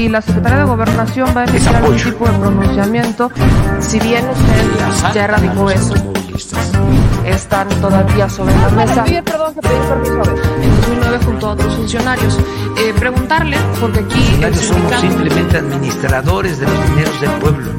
si la Secretaría de Gobernación va a emitir algún tipo de pronunciamiento, si bien usted ya erradicó eso, están todavía sobre la mesa. perdón, que pedir permiso a ver. En 2009 junto a otros funcionarios. Eh, preguntarle, porque aquí el somos simplemente administradores de los dineros del pueblo.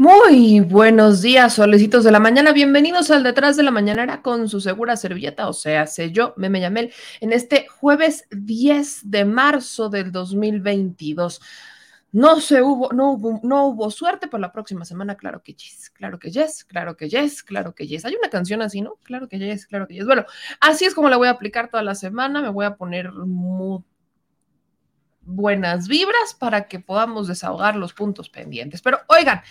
Muy buenos días, solecitos de la mañana. Bienvenidos al Detrás de la Mañanera con su segura servilleta, o sea, sé yo, Meme Yamel, en este jueves 10 de marzo del 2022. No se hubo, no hubo, no hubo suerte por la próxima semana, claro que yes, claro que yes, claro que yes, claro que yes. Hay una canción así, ¿no? Claro que yes, claro que yes. Bueno, así es como la voy a aplicar toda la semana. Me voy a poner muy buenas vibras para que podamos desahogar los puntos pendientes. Pero oigan,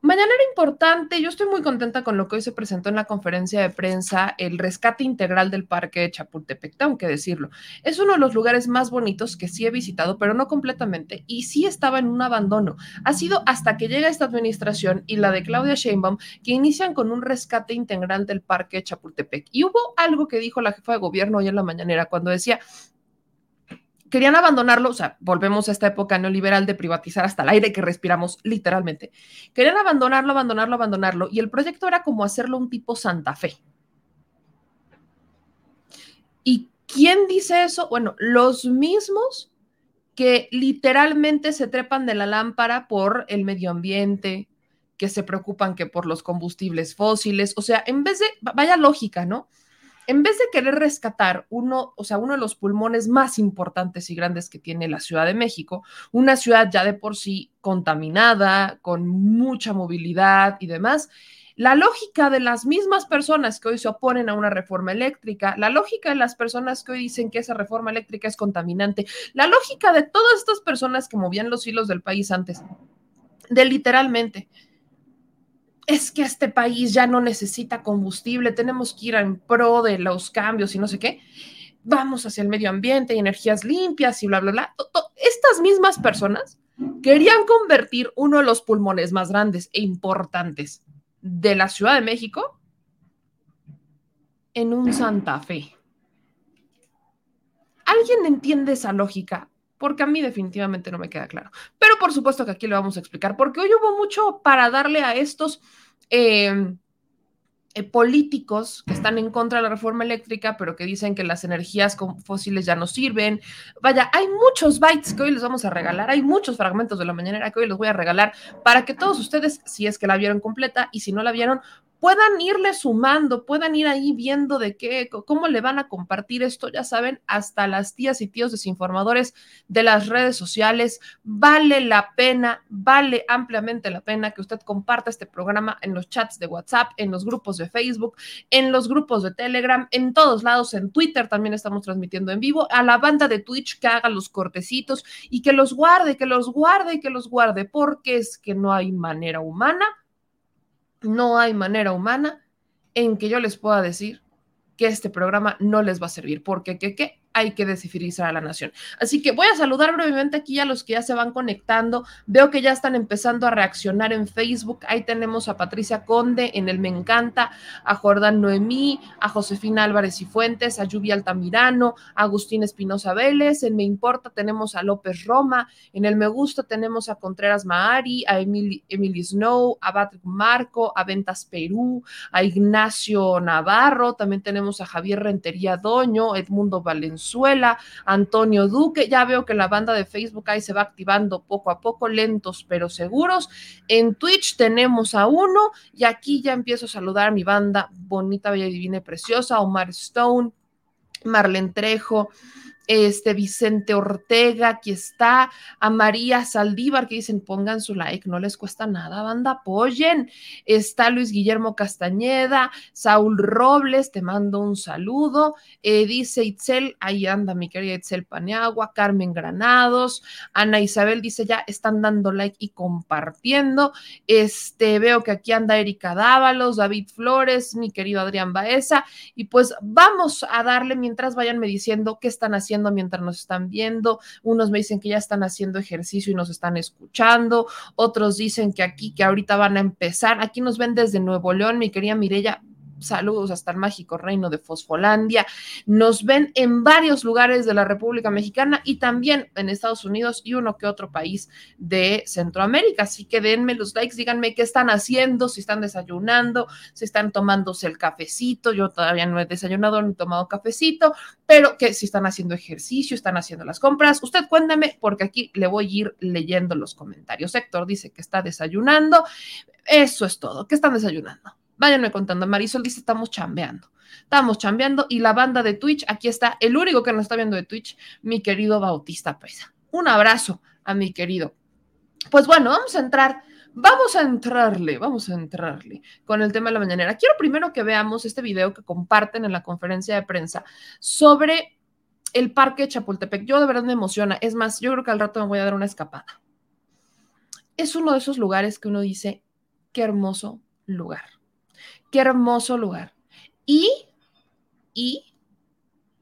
Mañana era importante, yo estoy muy contenta con lo que hoy se presentó en la conferencia de prensa, el rescate integral del parque de Chapultepec, tengo que decirlo. Es uno de los lugares más bonitos que sí he visitado, pero no completamente, y sí estaba en un abandono. Ha sido hasta que llega esta administración y la de Claudia Sheinbaum que inician con un rescate integral del parque de Chapultepec. Y hubo algo que dijo la jefa de gobierno hoy en la mañanera cuando decía, querían abandonarlo, o sea, volvemos a esta época neoliberal de privatizar hasta el aire que respiramos literalmente. Querían abandonarlo, abandonarlo, abandonarlo, y el proyecto era como hacerlo un tipo Santa Fe. ¿Y quién dice eso? Bueno, los mismos que literalmente se trepan de la lámpara por el medio ambiente, que se preocupan que por los combustibles fósiles, o sea, en vez de, vaya lógica, ¿no? En vez de querer rescatar uno, o sea, uno de los pulmones más importantes y grandes que tiene la Ciudad de México, una ciudad ya de por sí contaminada, con mucha movilidad y demás, la lógica de las mismas personas que hoy se oponen a una reforma eléctrica, la lógica de las personas que hoy dicen que esa reforma eléctrica es contaminante, la lógica de todas estas personas que movían los hilos del país antes, de literalmente es que este país ya no necesita combustible, tenemos que ir en pro de los cambios y no sé qué. Vamos hacia el medio ambiente y energías limpias y bla, bla, bla. Estas mismas personas querían convertir uno de los pulmones más grandes e importantes de la Ciudad de México en un Santa Fe. ¿Alguien entiende esa lógica? Porque a mí definitivamente no me queda claro. Pero por supuesto que aquí le vamos a explicar, porque hoy hubo mucho para darle a estos eh, eh, políticos que están en contra de la reforma eléctrica, pero que dicen que las energías fósiles ya no sirven. Vaya, hay muchos bytes que hoy les vamos a regalar, hay muchos fragmentos de la mañanera que hoy les voy a regalar para que todos ustedes, si es que la vieron completa y si no la vieron, puedan irle sumando, puedan ir ahí viendo de qué, cómo le van a compartir esto, ya saben, hasta las tías y tíos desinformadores de las redes sociales. Vale la pena, vale ampliamente la pena que usted comparta este programa en los chats de WhatsApp, en los grupos de Facebook, en los grupos de Telegram, en todos lados, en Twitter también estamos transmitiendo en vivo, a la banda de Twitch que haga los cortecitos y que los guarde, que los guarde y que los guarde, porque es que no hay manera humana no hay manera humana en que yo les pueda decir que este programa no les va a servir, porque ¿qué, qué? Hay que descifrizar a la nación. Así que voy a saludar brevemente aquí a los que ya se van conectando. Veo que ya están empezando a reaccionar en Facebook. Ahí tenemos a Patricia Conde en el Me Encanta, a Jordán Noemí, a Josefina Álvarez y Fuentes, a Lluvia Altamirano, a Agustín Espinosa Vélez. En Me Importa tenemos a López Roma. En el Me Gusta tenemos a Contreras Maari, a Emily, Emily Snow, a Patrick Marco, a Ventas Perú, a Ignacio Navarro. También tenemos a Javier Rentería Doño, Edmundo Valenzuela Antonio Duque. Ya veo que la banda de Facebook ahí se va activando poco a poco, lentos pero seguros. En Twitch tenemos a uno y aquí ya empiezo a saludar a mi banda bonita, bella, divina y preciosa, Omar Stone, Marlene Trejo, este Vicente Ortega, aquí está, a María Saldívar, que dicen pongan su like, no les cuesta nada, banda, apoyen. Está Luis Guillermo Castañeda, Saúl Robles, te mando un saludo. Eh, dice Itzel, ahí anda mi querida Itzel Paneagua, Carmen Granados, Ana Isabel dice ya están dando like y compartiendo. Este, veo que aquí anda Erika Dávalos, David Flores, mi querido Adrián Baeza, y pues vamos a darle mientras vayanme diciendo qué están haciendo mientras nos están viendo. Unos me dicen que ya están haciendo ejercicio y nos están escuchando. Otros dicen que aquí, que ahorita van a empezar. Aquí nos ven desde Nuevo León, mi querida Mirella saludos hasta el mágico reino de Fosfolandia. Nos ven en varios lugares de la República Mexicana y también en Estados Unidos y uno que otro país de Centroamérica. Así que denme los likes, díganme qué están haciendo, si están desayunando, si están tomándose el cafecito. Yo todavía no he desayunado ni tomado cafecito, pero que si están haciendo ejercicio, están haciendo las compras. Usted cuéntame porque aquí le voy a ir leyendo los comentarios. Héctor dice que está desayunando. Eso es todo. ¿Qué están desayunando? Váyanme contando. Marisol dice, estamos chambeando. Estamos chambeando y la banda de Twitch, aquí está, el único que nos está viendo de Twitch, mi querido Bautista Pesa. Un abrazo a mi querido. Pues bueno, vamos a entrar, vamos a entrarle, vamos a entrarle con el tema de la mañanera. Quiero primero que veamos este video que comparten en la conferencia de prensa sobre el parque Chapultepec. Yo de verdad me emociona. Es más, yo creo que al rato me voy a dar una escapada. Es uno de esos lugares que uno dice, qué hermoso lugar. Qué hermoso lugar. Y, y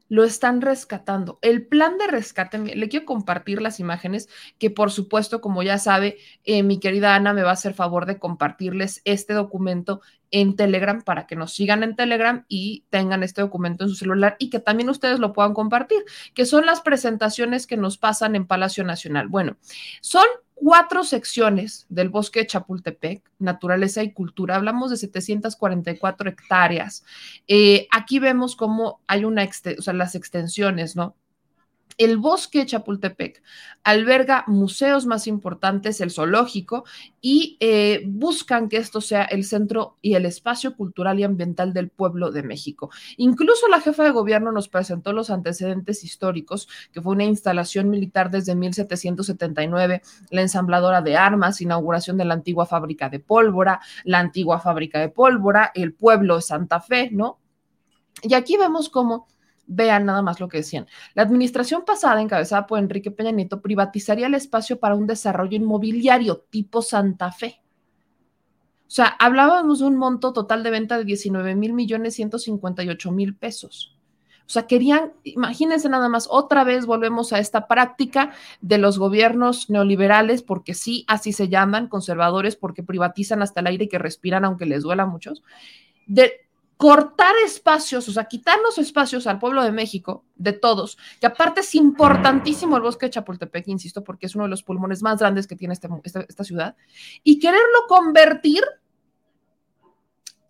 lo están rescatando. El plan de rescate, le quiero compartir las imágenes que por supuesto, como ya sabe, eh, mi querida Ana me va a hacer favor de compartirles este documento en Telegram para que nos sigan en Telegram y tengan este documento en su celular y que también ustedes lo puedan compartir, que son las presentaciones que nos pasan en Palacio Nacional. Bueno, son cuatro secciones del bosque de Chapultepec, naturaleza y cultura. Hablamos de 744 hectáreas. Eh, aquí vemos cómo hay una, o sea, las extensiones, ¿no? El bosque Chapultepec alberga museos más importantes, el zoológico, y eh, buscan que esto sea el centro y el espacio cultural y ambiental del pueblo de México. Incluso la jefa de gobierno nos presentó los antecedentes históricos, que fue una instalación militar desde 1779, la ensambladora de armas, inauguración de la antigua fábrica de pólvora, la antigua fábrica de pólvora, el pueblo de Santa Fe, ¿no? Y aquí vemos cómo Vean nada más lo que decían. La administración pasada, encabezada por Enrique Peña Nieto, privatizaría el espacio para un desarrollo inmobiliario tipo Santa Fe. O sea, hablábamos de un monto total de venta de 19 mil millones 158 mil pesos. O sea, querían, imagínense nada más, otra vez volvemos a esta práctica de los gobiernos neoliberales, porque sí, así se llaman, conservadores, porque privatizan hasta el aire que respiran aunque les duela a muchos, de cortar espacios, o sea, quitarnos espacios al pueblo de México, de todos, que aparte es importantísimo el bosque de Chapultepec, insisto, porque es uno de los pulmones más grandes que tiene este, esta, ciudad, y quererlo convertir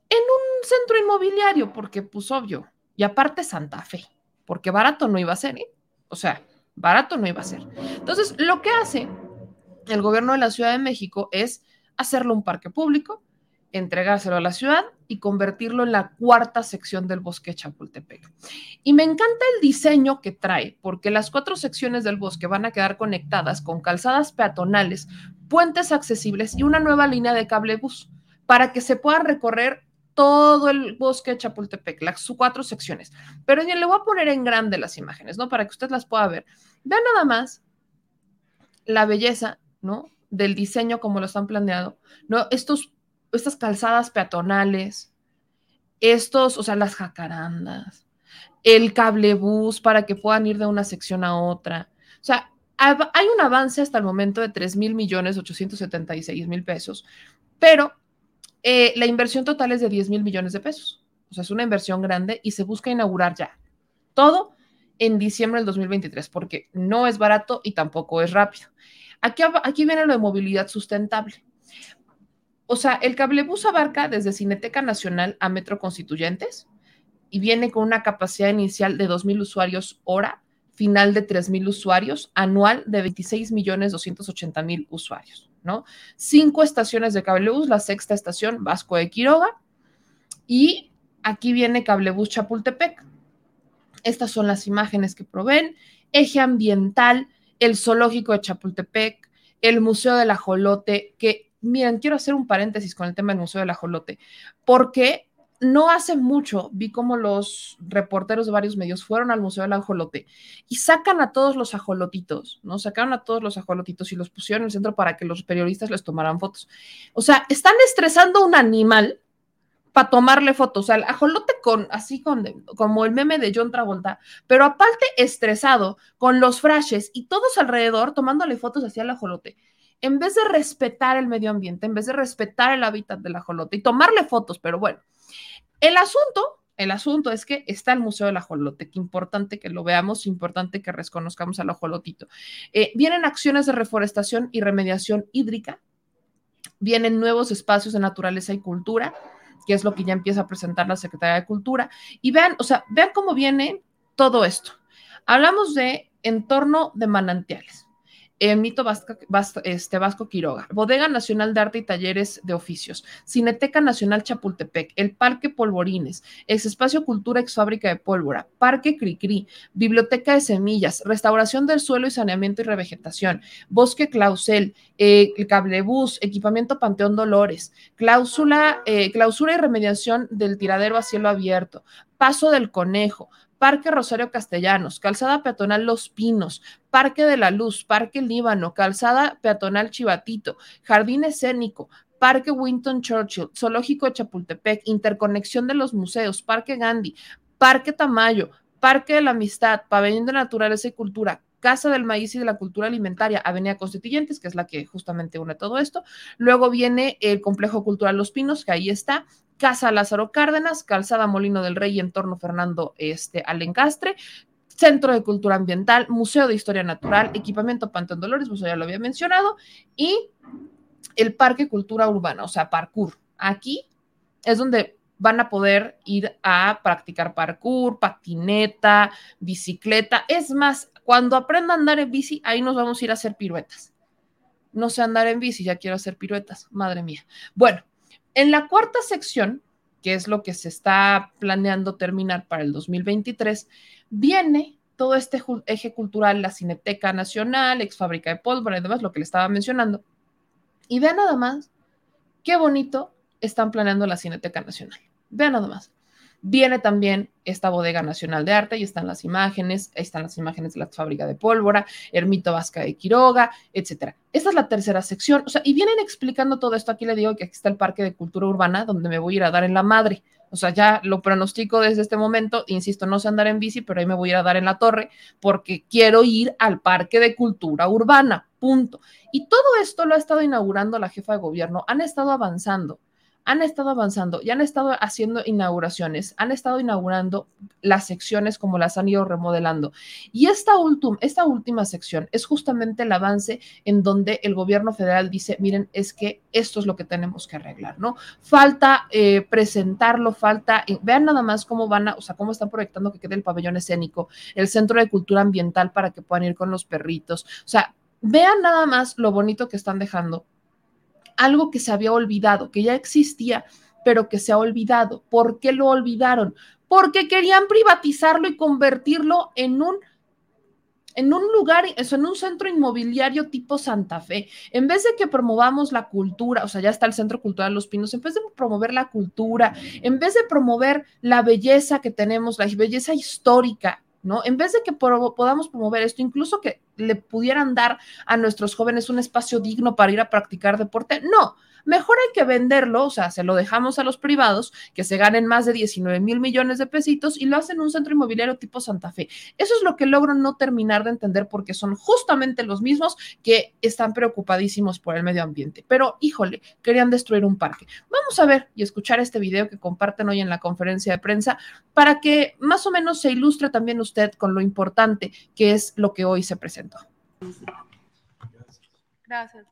en un centro inmobiliario, porque pues obvio, y aparte Santa Fe, porque barato no iba a ser, ¿eh? O sea, barato no iba a ser. Entonces, lo que hace el gobierno de la Ciudad de México es hacerlo un parque público, entregárselo a la ciudad y convertirlo en la cuarta sección del bosque Chapultepec. Y me encanta el diseño que trae, porque las cuatro secciones del bosque van a quedar conectadas con calzadas peatonales, puentes accesibles y una nueva línea de cable bus para que se pueda recorrer todo el bosque Chapultepec, las cuatro secciones. Pero le voy a poner en grande las imágenes, ¿no? Para que usted las pueda ver. Vean nada más la belleza, ¿no? Del diseño como lo están planeado, ¿no? Estos estas calzadas peatonales, estos, o sea, las jacarandas, el cablebús para que puedan ir de una sección a otra. O sea, hay un avance hasta el momento de 3 mil millones 876 mil pesos, pero eh, la inversión total es de 10 mil millones de pesos. O sea, es una inversión grande y se busca inaugurar ya. Todo en diciembre del 2023, porque no es barato y tampoco es rápido. Aquí, aquí viene lo de movilidad sustentable. O sea, el cablebús abarca desde Cineteca Nacional a Metro Constituyentes y viene con una capacidad inicial de 2.000 usuarios hora, final de 3.000 usuarios, anual de 26.280.000 usuarios, ¿no? Cinco estaciones de cablebús, la sexta estación, Vasco de Quiroga, y aquí viene cablebús Chapultepec. Estas son las imágenes que proveen. Eje ambiental, el zoológico de Chapultepec, el Museo del Ajolote, que miren, quiero hacer un paréntesis con el tema del Museo del Ajolote, porque no hace mucho vi como los reporteros de varios medios fueron al Museo del Ajolote y sacan a todos los ajolotitos, ¿no? Sacaron a todos los ajolotitos y los pusieron en el centro para que los periodistas les tomaran fotos. O sea, están estresando un animal para tomarle fotos. O sea, el ajolote con, así con, como el meme de John Travolta, pero aparte estresado, con los frashes y todos alrededor tomándole fotos hacia el ajolote. En vez de respetar el medio ambiente, en vez de respetar el hábitat del ajolote y tomarle fotos, pero bueno, el asunto el asunto es que está el Museo del Ajolote, que importante que lo veamos, importante que reconozcamos al ajolotito. Eh, vienen acciones de reforestación y remediación hídrica, vienen nuevos espacios de naturaleza y cultura, que es lo que ya empieza a presentar la Secretaría de Cultura. Y vean, o sea, vean cómo viene todo esto. Hablamos de entorno de manantiales Mito Vasco, este, Vasco Quiroga, Bodega Nacional de Arte y Talleres de Oficios, Cineteca Nacional Chapultepec, el Parque Polvorines, Ex Espacio Cultura Ex Fábrica de Pólvora, Parque Cricri, Biblioteca de Semillas, Restauración del Suelo y Saneamiento y Revegetación, Bosque Clausel, eh, el Cablebús, Equipamiento Panteón Dolores, cláusula, eh, clausura y remediación del tiradero a cielo abierto, Paso del Conejo, Parque Rosario Castellanos, Calzada Peatonal Los Pinos, Parque de la Luz, Parque Líbano, Calzada Peatonal Chivatito, Jardín Escénico, Parque Winton Churchill, Zoológico de Chapultepec, Interconexión de los Museos, Parque Gandhi, Parque Tamayo, Parque de la Amistad, Pabellón de Naturaleza y Cultura, Casa del Maíz y de la Cultura Alimentaria, Avenida Constituyentes, que es la que justamente une todo esto. Luego viene el Complejo Cultural Los Pinos, que ahí está, Casa Lázaro Cárdenas, Calzada Molino del Rey, Entorno Fernando este, Alencastre, Centro de Cultura Ambiental, Museo de Historia Natural, Equipamiento Pantón Dolores, pues ya lo había mencionado, y el Parque Cultura Urbana, o sea, parkour. Aquí es donde van a poder ir a practicar parkour, patineta, bicicleta. Es más, cuando aprenda a andar en bici, ahí nos vamos a ir a hacer piruetas. No sé andar en bici, ya quiero hacer piruetas, madre mía. Bueno, en la cuarta sección, que es lo que se está planeando terminar para el 2023, viene todo este eje cultural, la Cineteca Nacional, ex fábrica de pólvora y demás, lo que le estaba mencionando. Y vean nada más qué bonito están planeando la Cineteca Nacional. Vean nada más. Viene también esta bodega nacional de arte y están las imágenes, están las imágenes de la fábrica de pólvora, Ermito Vasca de Quiroga, etcétera. Esta es la tercera sección, o sea, y vienen explicando todo esto. Aquí le digo que aquí está el Parque de Cultura Urbana, donde me voy a ir a dar en la madre. O sea, ya lo pronostico desde este momento, insisto, no sé andar en bici, pero ahí me voy a ir a dar en la torre porque quiero ir al Parque de Cultura Urbana, punto. Y todo esto lo ha estado inaugurando la jefa de gobierno, han estado avanzando han estado avanzando y han estado haciendo inauguraciones, han estado inaugurando las secciones como las han ido remodelando. Y esta, esta última sección es justamente el avance en donde el gobierno federal dice, miren, es que esto es lo que tenemos que arreglar, ¿no? Falta eh, presentarlo, falta, eh, vean nada más cómo van a, o sea, cómo están proyectando que quede el pabellón escénico, el centro de cultura ambiental para que puedan ir con los perritos, o sea, vean nada más lo bonito que están dejando algo que se había olvidado, que ya existía, pero que se ha olvidado. ¿Por qué lo olvidaron? Porque querían privatizarlo y convertirlo en un en un lugar, en un centro inmobiliario tipo Santa Fe, en vez de que promovamos la cultura, o sea, ya está el Centro Cultural Los Pinos, en vez de promover la cultura, en vez de promover la belleza que tenemos, la belleza histórica, ¿no? En vez de que podamos promover esto, incluso que le pudieran dar a nuestros jóvenes un espacio digno para ir a practicar deporte, no, mejor hay que venderlo, o sea, se lo dejamos a los privados que se ganen más de 19 mil millones de pesitos y lo hacen en un centro inmobiliario tipo Santa Fe. Eso es lo que logro no terminar de entender porque son justamente los mismos que están preocupadísimos por el medio ambiente. Pero, híjole, querían destruir un parque. Vamos a ver y escuchar este video que comparten hoy en la conferencia de prensa para que más o menos se ilustre también usted con lo importante que es lo que hoy se presentó. Gracias.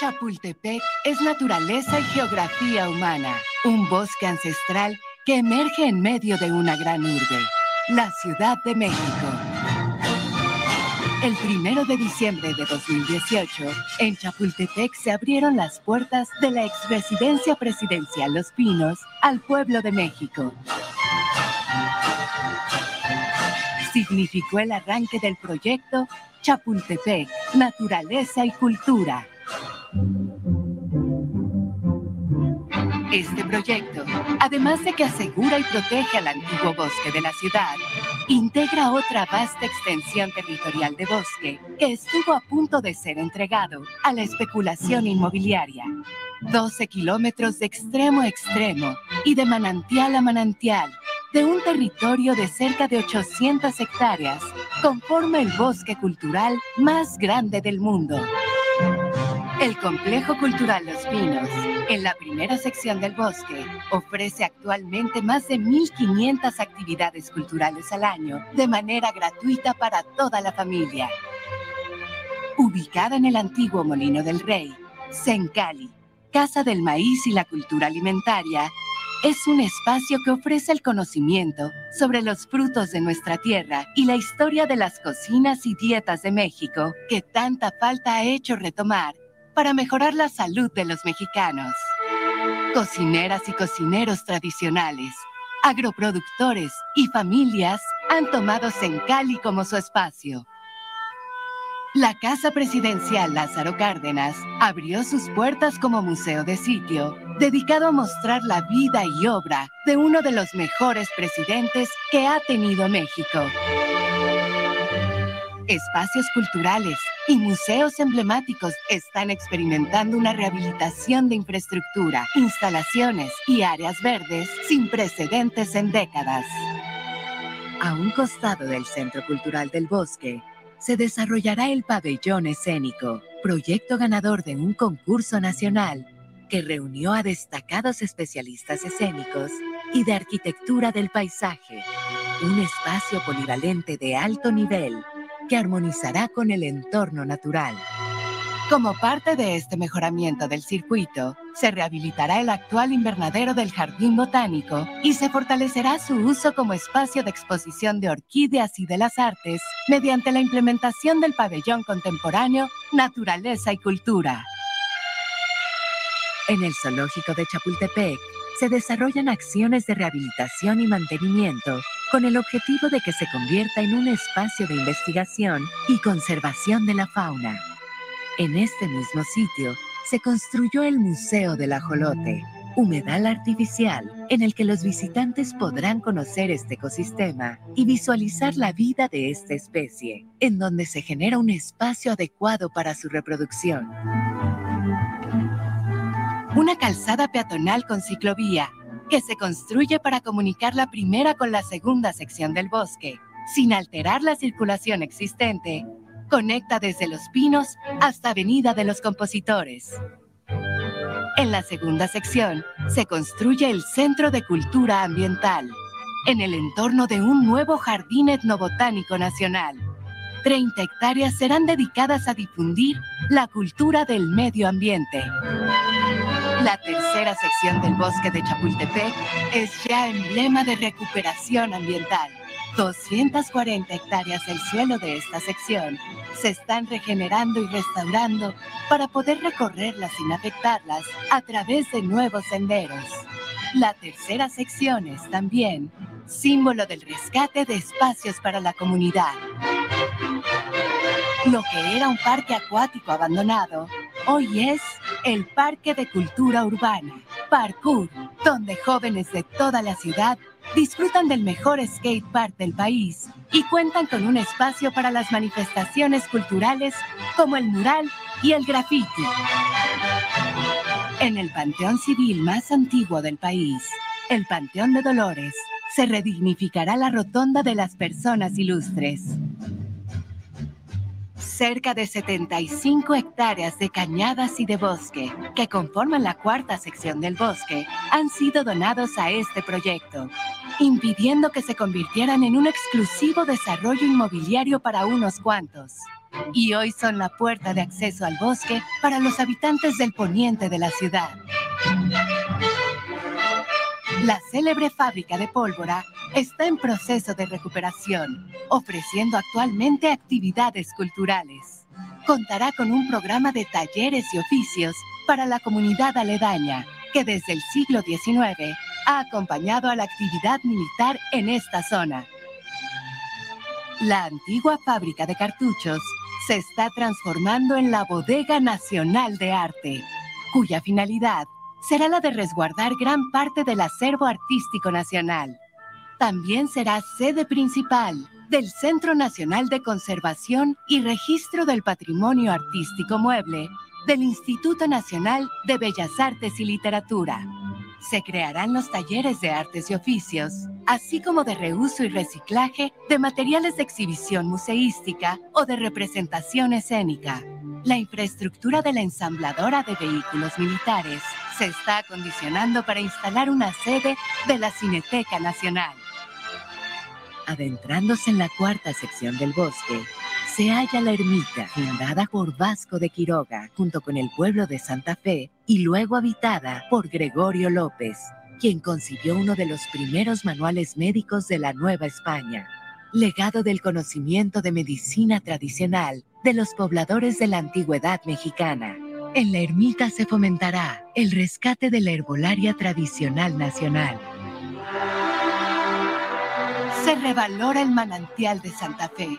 Chapultepec es naturaleza y geografía humana, un bosque ancestral que emerge en medio de una gran urbe, la Ciudad de México. El primero de diciembre de 2018, en Chapultepec se abrieron las puertas de la ex residencia presidencial Los Pinos al pueblo de México. Significó el arranque del proyecto Chapultepec, Naturaleza y Cultura este proyecto, además de que asegura y protege al antiguo bosque de la ciudad, integra otra vasta extensión territorial de bosque que estuvo a punto de ser entregado a la especulación inmobiliaria. 12 kilómetros de extremo a extremo y de manantial a manantial de un territorio de cerca de 800 hectáreas conforma el bosque cultural más grande del mundo. El Complejo Cultural Los Pinos, en la primera sección del bosque, ofrece actualmente más de 1.500 actividades culturales al año de manera gratuita para toda la familia. Ubicada en el antiguo Molino del Rey, Sencali, Casa del Maíz y la Cultura Alimentaria, es un espacio que ofrece el conocimiento sobre los frutos de nuestra tierra y la historia de las cocinas y dietas de México que tanta falta ha hecho retomar para mejorar la salud de los mexicanos. Cocineras y cocineros tradicionales, agroproductores y familias han tomado Sencali como su espacio. La Casa Presidencial Lázaro Cárdenas abrió sus puertas como museo de sitio, dedicado a mostrar la vida y obra de uno de los mejores presidentes que ha tenido México espacios culturales y museos emblemáticos están experimentando una rehabilitación de infraestructura, instalaciones y áreas verdes sin precedentes en décadas. A un costado del Centro Cultural del Bosque, se desarrollará el pabellón escénico, proyecto ganador de un concurso nacional que reunió a destacados especialistas escénicos y de arquitectura del paisaje, un espacio polivalente de alto nivel que armonizará con el entorno natural. Como parte de este mejoramiento del circuito, se rehabilitará el actual invernadero del Jardín Botánico y se fortalecerá su uso como espacio de exposición de orquídeas y de las artes mediante la implementación del pabellón contemporáneo Naturaleza y Cultura. En el zoológico de Chapultepec se desarrollan acciones de rehabilitación y mantenimiento con el objetivo de que se convierta en un espacio de investigación y conservación de la fauna. En este mismo sitio se construyó el Museo del Ajolote, humedal artificial en el que los visitantes podrán conocer este ecosistema y visualizar la vida de esta especie, en donde se genera un espacio adecuado para su reproducción. Una calzada peatonal con ciclovía que se construye para comunicar la primera con la segunda sección del bosque, sin alterar la circulación existente, conecta desde Los Pinos hasta Avenida de los Compositores. En la segunda sección se construye el Centro de Cultura Ambiental, en el entorno de un nuevo jardín etnobotánico nacional. 30 hectáreas serán dedicadas a difundir la cultura del medio ambiente. La tercera sección del bosque de Chapultepec es ya emblema de recuperación ambiental. 240 hectáreas del suelo de esta sección se están regenerando y restaurando para poder recorrerlas sin afectarlas a través de nuevos senderos. La tercera sección es también símbolo del rescate de espacios para la comunidad. Lo que era un parque acuático abandonado, hoy es el Parque de Cultura Urbana, Parkour, donde jóvenes de toda la ciudad disfrutan del mejor skate park del país y cuentan con un espacio para las manifestaciones culturales como el mural y el graffiti. En el panteón civil más antiguo del país, el Panteón de Dolores, se redignificará la rotonda de las personas ilustres cerca de 75 hectáreas de cañadas y de bosque, que conforman la cuarta sección del bosque, han sido donados a este proyecto, impidiendo que se convirtieran en un exclusivo desarrollo inmobiliario para unos cuantos. Y hoy son la puerta de acceso al bosque para los habitantes del poniente de la ciudad. La célebre fábrica de pólvora está en proceso de recuperación, ofreciendo actualmente actividades culturales. Contará con un programa de talleres y oficios para la comunidad aledaña, que desde el siglo XIX ha acompañado a la actividad militar en esta zona. La antigua fábrica de cartuchos se está transformando en la Bodega Nacional de Arte, cuya finalidad será la de resguardar gran parte del acervo artístico nacional. También será sede principal del Centro Nacional de Conservación y Registro del Patrimonio Artístico Mueble del Instituto Nacional de Bellas Artes y Literatura. Se crearán los talleres de artes y oficios, así como de reuso y reciclaje de materiales de exhibición museística o de representación escénica. La infraestructura de la ensambladora de vehículos militares se está acondicionando para instalar una sede de la Cineteca Nacional. Adentrándose en la cuarta sección del bosque, se halla la ermita, fundada por Vasco de Quiroga, junto con el pueblo de Santa Fe, y luego habitada por Gregorio López, quien consiguió uno de los primeros manuales médicos de la Nueva España, legado del conocimiento de medicina tradicional de los pobladores de la antigüedad mexicana. En la ermita se fomentará el rescate de la herbolaria tradicional nacional. Se revalora el manantial de Santa Fe,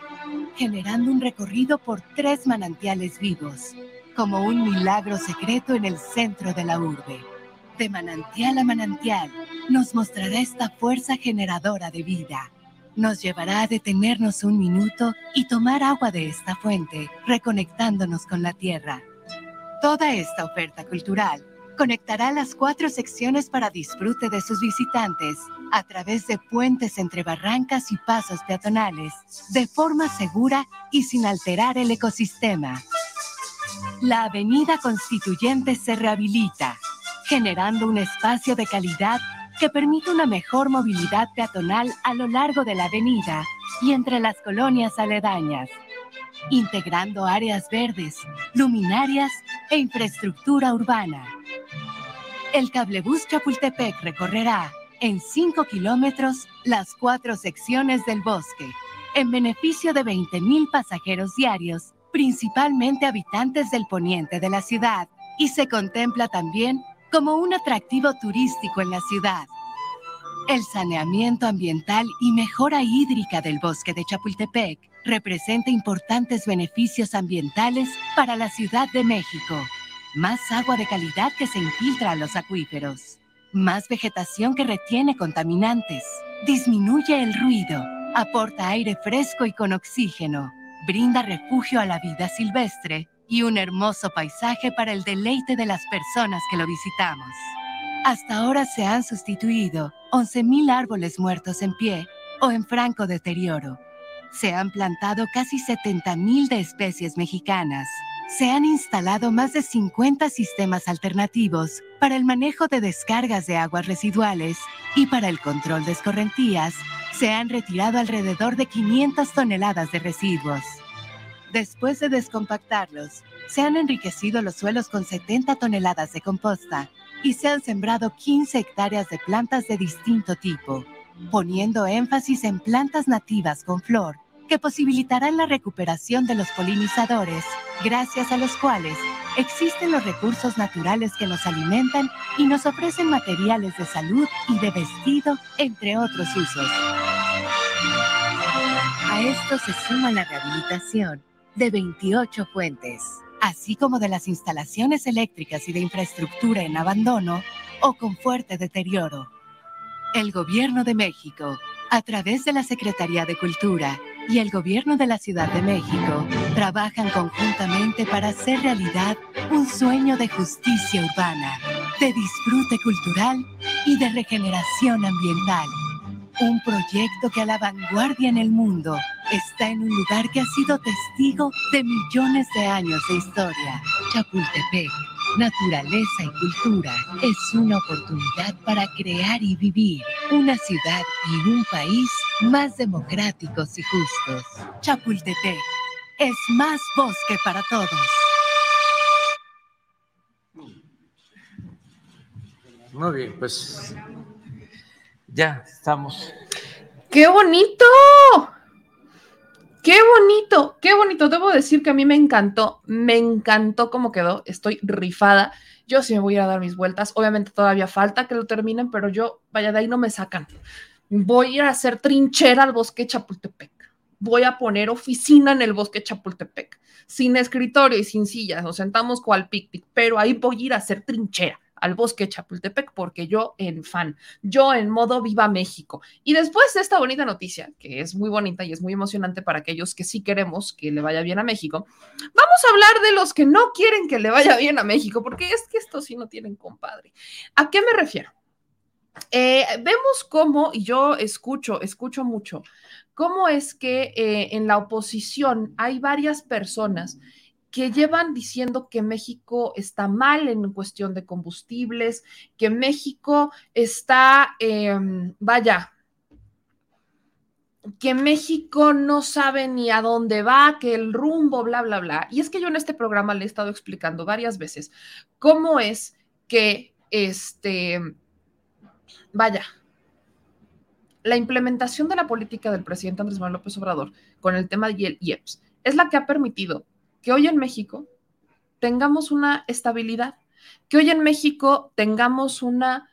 generando un recorrido por tres manantiales vivos, como un milagro secreto en el centro de la urbe. De manantial a manantial, nos mostrará esta fuerza generadora de vida. Nos llevará a detenernos un minuto y tomar agua de esta fuente, reconectándonos con la tierra. Toda esta oferta cultural conectará las cuatro secciones para disfrute de sus visitantes a través de puentes entre barrancas y pasos peatonales, de forma segura y sin alterar el ecosistema. La Avenida Constituyente se rehabilita, generando un espacio de calidad que permite una mejor movilidad peatonal a lo largo de la avenida y entre las colonias aledañas, integrando áreas verdes, luminarias e infraestructura urbana. El cablebús Chapultepec recorrerá en 5 kilómetros las cuatro secciones del bosque, en beneficio de 20.000 pasajeros diarios, principalmente habitantes del poniente de la ciudad, y se contempla también como un atractivo turístico en la ciudad. El saneamiento ambiental y mejora hídrica del bosque de Chapultepec representa importantes beneficios ambientales para la Ciudad de México. Más agua de calidad que se infiltra a los acuíferos. Más vegetación que retiene contaminantes, disminuye el ruido, aporta aire fresco y con oxígeno, brinda refugio a la vida silvestre y un hermoso paisaje para el deleite de las personas que lo visitamos. Hasta ahora se han sustituido 11.000 árboles muertos en pie o en franco deterioro. Se han plantado casi 70.000 de especies mexicanas se han instalado más de 50 sistemas alternativos para el manejo de descargas de aguas residuales y para el control de escorrentías. Se han retirado alrededor de 500 toneladas de residuos. Después de descompactarlos, se han enriquecido los suelos con 70 toneladas de composta y se han sembrado 15 hectáreas de plantas de distinto tipo, poniendo énfasis en plantas nativas con flor que posibilitarán la recuperación de los polinizadores, gracias a los cuales existen los recursos naturales que nos alimentan y nos ofrecen materiales de salud y de vestido, entre otros usos. A esto se suma la rehabilitación de 28 fuentes, así como de las instalaciones eléctricas y de infraestructura en abandono o con fuerte deterioro. El Gobierno de México, a través de la Secretaría de Cultura, y el gobierno de la Ciudad de México trabajan conjuntamente para hacer realidad un sueño de justicia urbana, de disfrute cultural y de regeneración ambiental. Un proyecto que a la vanguardia en el mundo está en un lugar que ha sido testigo de millones de años de historia. Chapultepec, naturaleza y cultura es una oportunidad para crear y vivir una ciudad y un país más democráticos y justos. Chapultepec es más bosque para todos. Muy bien, pues ya estamos. ¡Qué bonito! ¡Qué bonito! ¡Qué bonito! Debo decir que a mí me encantó, me encantó cómo quedó, estoy rifada. Yo sí me voy a ir a dar mis vueltas. Obviamente todavía falta que lo terminen, pero yo, vaya, de ahí no me sacan. Voy a ir a hacer trinchera al bosque Chapultepec. Voy a poner oficina en el bosque Chapultepec. Sin escritorio y sin sillas. Nos sentamos cual picnic, pero ahí voy a ir a hacer trinchera. Al bosque Chapultepec porque yo en fan, yo en modo viva México. Y después de esta bonita noticia, que es muy bonita y es muy emocionante para aquellos que sí queremos que le vaya bien a México, vamos a hablar de los que no quieren que le vaya bien a México, porque es que estos sí no tienen compadre. ¿A qué me refiero? Eh, vemos cómo, y yo escucho, escucho mucho, cómo es que eh, en la oposición hay varias personas que llevan diciendo que México está mal en cuestión de combustibles, que México está, em, vaya, que México no sabe ni a dónde va, que el rumbo, bla, bla, bla. Y es que yo en este programa le he estado explicando varias veces cómo es que, este, vaya, la implementación de la política del presidente Andrés Manuel López Obrador con el tema de IEPS es la que ha permitido que hoy en México tengamos una estabilidad, que hoy en México tengamos una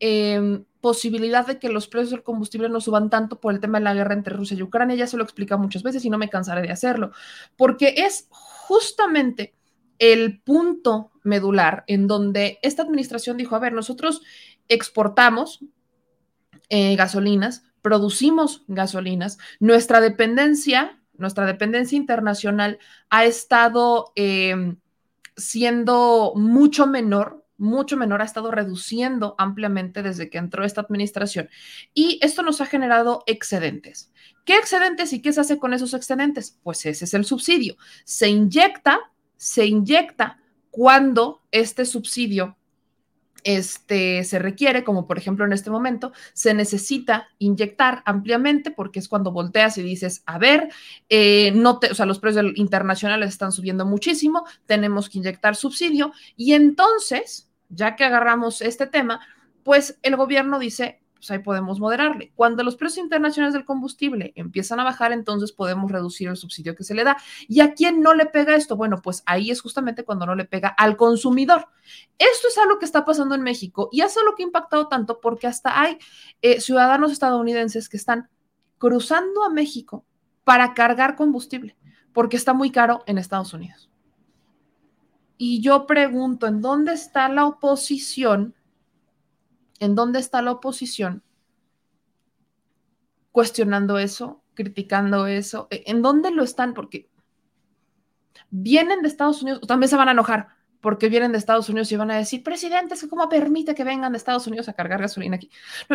em, posibilidad de que los precios del combustible no suban tanto por el tema de la guerra entre Rusia y Ucrania. Ya se lo he explicado muchas veces y no me cansaré de hacerlo, porque es justamente el punto medular en donde esta administración dijo, a ver, nosotros exportamos eh, gasolinas, producimos gasolinas, nuestra dependencia, nuestra dependencia internacional ha estado em, siendo mucho menor, mucho menor, ha estado reduciendo ampliamente desde que entró esta administración. Y esto nos ha generado excedentes. ¿Qué excedentes y qué se hace con esos excedentes? Pues ese es el subsidio. Se inyecta, se inyecta cuando este subsidio este, se requiere, como por ejemplo en este momento, se necesita inyectar ampliamente porque es cuando volteas y dices, a ver, eh, no te, o sea, los precios internacionales están subiendo muchísimo, tenemos que inyectar subsidio y entonces, ya que agarramos este tema, pues el gobierno dice, pues ahí podemos moderarle. Cuando los precios internacionales del combustible empiezan a bajar, entonces podemos reducir el subsidio que se le da. ¿Y a quién no le pega esto? Bueno, pues ahí es justamente cuando no le pega al consumidor. Esto es algo que está pasando en México y es algo que ha impactado tanto porque hasta hay eh, ciudadanos estadounidenses que están cruzando a México para cargar combustible porque está muy caro en Estados Unidos. Y yo pregunto, ¿en dónde está la oposición ¿En dónde está la oposición? Cuestionando eso, criticando eso. ¿E-, ¿En dónde lo están? Porque vienen de Estados Unidos, también se van a enojar porque vienen de Estados Unidos y van a decir, presidente, ¿cómo permite que vengan de Estados Unidos a cargar gasolina aquí?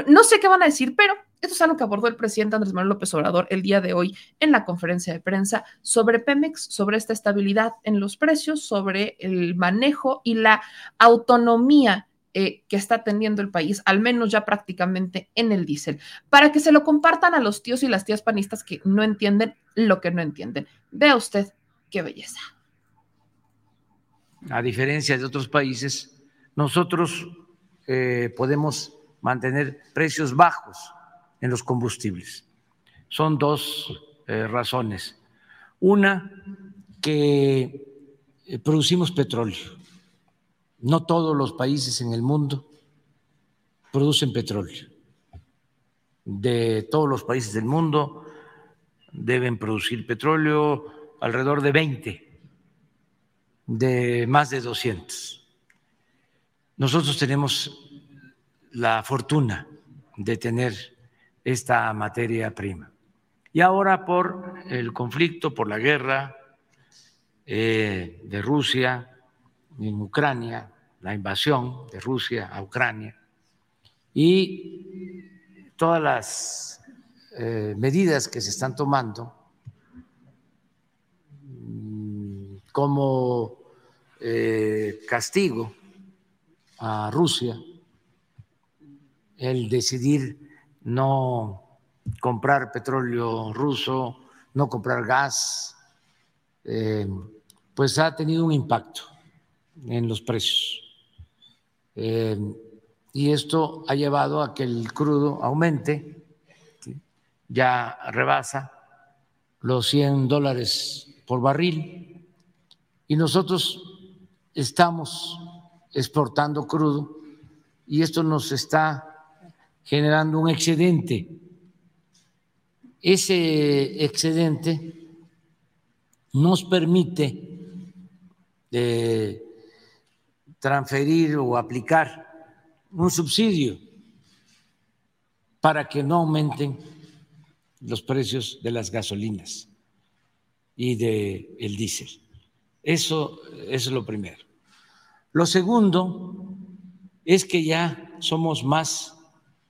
No, sé qué van a decir, pero esto es algo que abordó el presidente Andrés Manuel López Obrador el día de hoy en la conferencia de prensa sobre Pemex, sobre esta estabilidad en los precios, sobre el manejo y la autonomía eh, que está teniendo el país, al menos ya prácticamente en el diésel, para que se lo compartan a los tíos y las tías panistas que no entienden lo que no entienden. Vea usted qué belleza. A diferencia de otros países, nosotros eh, podemos mantener precios bajos en los combustibles. Son dos eh, razones. Una, que producimos petróleo no todos los países en el mundo producen petróleo. De todos los países del mundo deben producir petróleo alrededor de 20, de más de 200. Nosotros tenemos la fortuna de tener esta materia prima. Y ahora por el conflicto, por la guerra eh, de Rusia, en Ucrania, la invasión de Rusia a Ucrania y todas las eh, medidas que se están tomando mm, como eh, castigo a Rusia, el decidir no comprar petróleo ruso, no comprar gas, eh, pues ha tenido un impacto en los precios. Eh, y esto ha llevado a que el crudo aumente, ya rebasa los 100 dólares por barril, y nosotros estamos exportando crudo y esto nos está generando un excedente. Ese excedente nos permite eh, transferir o aplicar un subsidio para que no aumenten los precios de las gasolinas y del el diésel. Eso es lo primero. Lo segundo es que ya somos más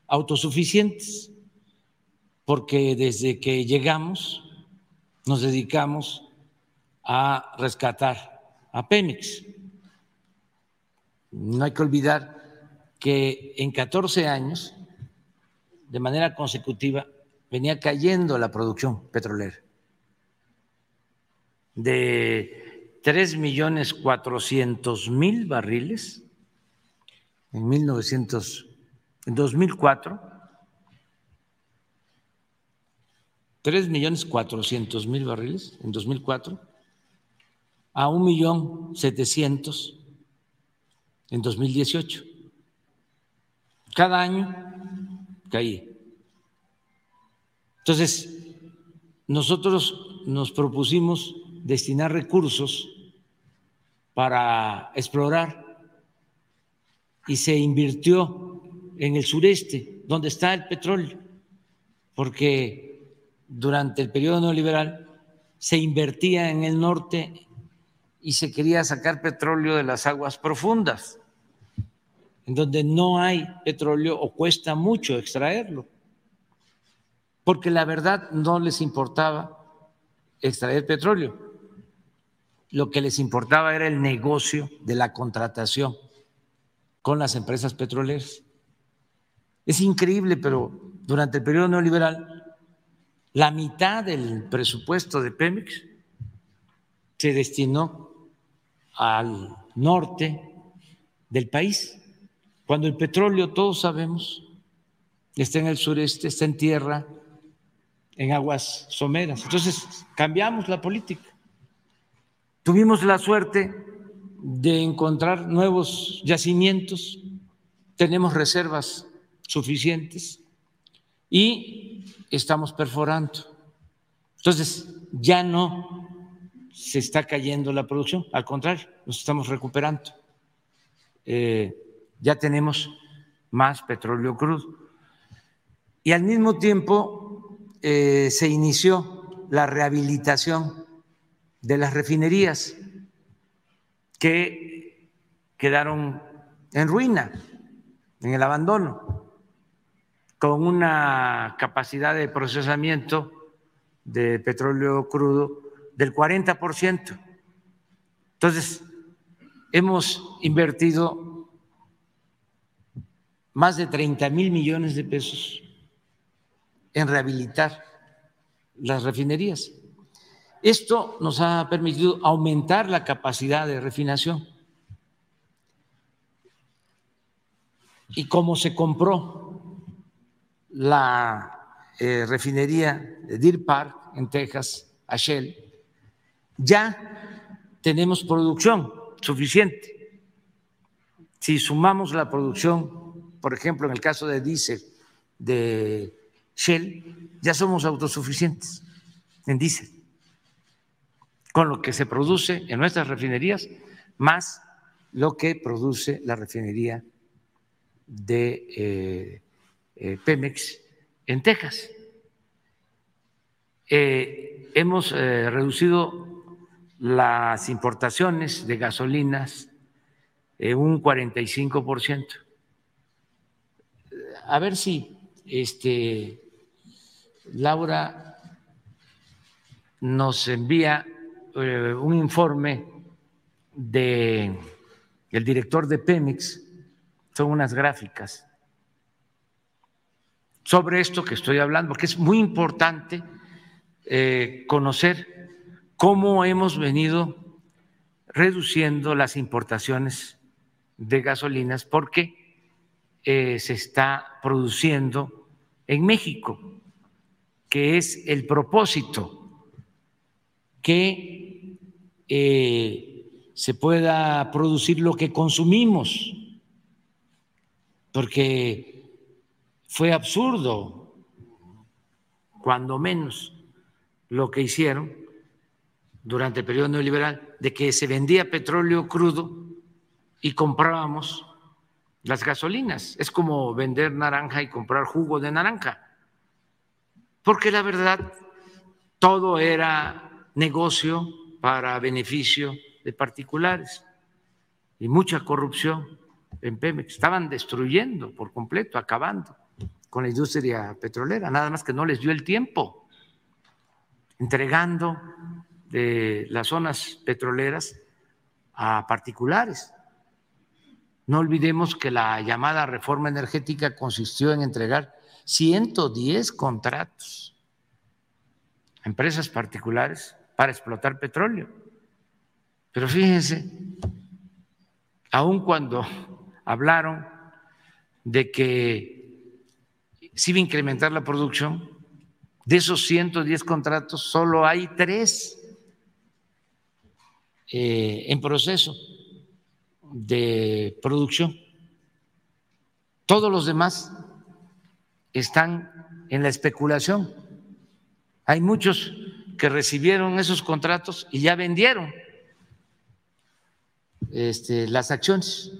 autosuficientes, porque desde que llegamos nos dedicamos a rescatar a Pemex. No hay que olvidar que en 14 años, de manera consecutiva, venía cayendo la producción petrolera. De 3 millones 400 mil barriles en 1900, en 2004, 3 millones 400 mil barriles en 2004 a un millón 700 en 2018. Cada año caía. Entonces, nosotros nos propusimos destinar recursos para explorar y se invirtió en el sureste, donde está el petróleo, porque durante el periodo neoliberal se invertía en el norte y se quería sacar petróleo de las aguas profundas, en donde no hay petróleo o cuesta mucho extraerlo, porque la verdad no les importaba extraer petróleo, lo que les importaba era el negocio de la contratación con las empresas petroleras. Es increíble, pero durante el periodo neoliberal, la mitad del presupuesto de Pemex se destinó al norte del país, cuando el petróleo, todos sabemos, está en el sureste, está en tierra, en aguas someras. Entonces, cambiamos la política. Tuvimos la suerte de encontrar nuevos yacimientos, tenemos reservas suficientes y estamos perforando. Entonces, ya no se está cayendo la producción, al contrario, nos estamos recuperando. Eh, ya tenemos más petróleo crudo. Y al mismo tiempo eh, se inició la rehabilitación de las refinerías que quedaron en ruina, en el abandono, con una capacidad de procesamiento de petróleo crudo del 40%. Entonces, hemos invertido más de 30 mil millones de pesos en rehabilitar las refinerías. Esto nos ha permitido aumentar la capacidad de refinación. Y como se compró la eh, refinería de Deer Park en Texas a Shell, ya tenemos producción suficiente. Si sumamos la producción, por ejemplo, en el caso de diésel de Shell, ya somos autosuficientes en diésel, con lo que se produce en nuestras refinerías, más lo que produce la refinería de eh, eh, Pemex en Texas. Eh, hemos reducido las importaciones de gasolinas en un 45%. A ver si este, Laura nos envía eh, un informe de el director de Pemex, son unas gráficas sobre esto que estoy hablando, porque es muy importante eh, conocer cómo hemos venido reduciendo las importaciones de gasolinas porque eh, se está produciendo en México, que es el propósito que eh, se pueda producir lo que consumimos, porque fue absurdo, cuando menos, lo que hicieron durante el periodo neoliberal de que se vendía petróleo crudo y comprábamos las gasolinas. Es como vender naranja y comprar jugo de naranja. Porque la verdad, todo era negocio para beneficio de particulares y mucha corrupción en Pemex. Estaban destruyendo por completo, acabando con la industria petrolera, nada más que no les dio el tiempo, entregando de las zonas petroleras a particulares. No olvidemos que la llamada reforma energética consistió en entregar 110 contratos a empresas particulares para explotar petróleo. Pero fíjense, aun cuando hablaron de que se iba a incrementar la producción, de esos 110 contratos solo hay tres eh, en proceso de producción. Todos los demás están en la especulación. Hay muchos que recibieron esos contratos y ya vendieron este, las acciones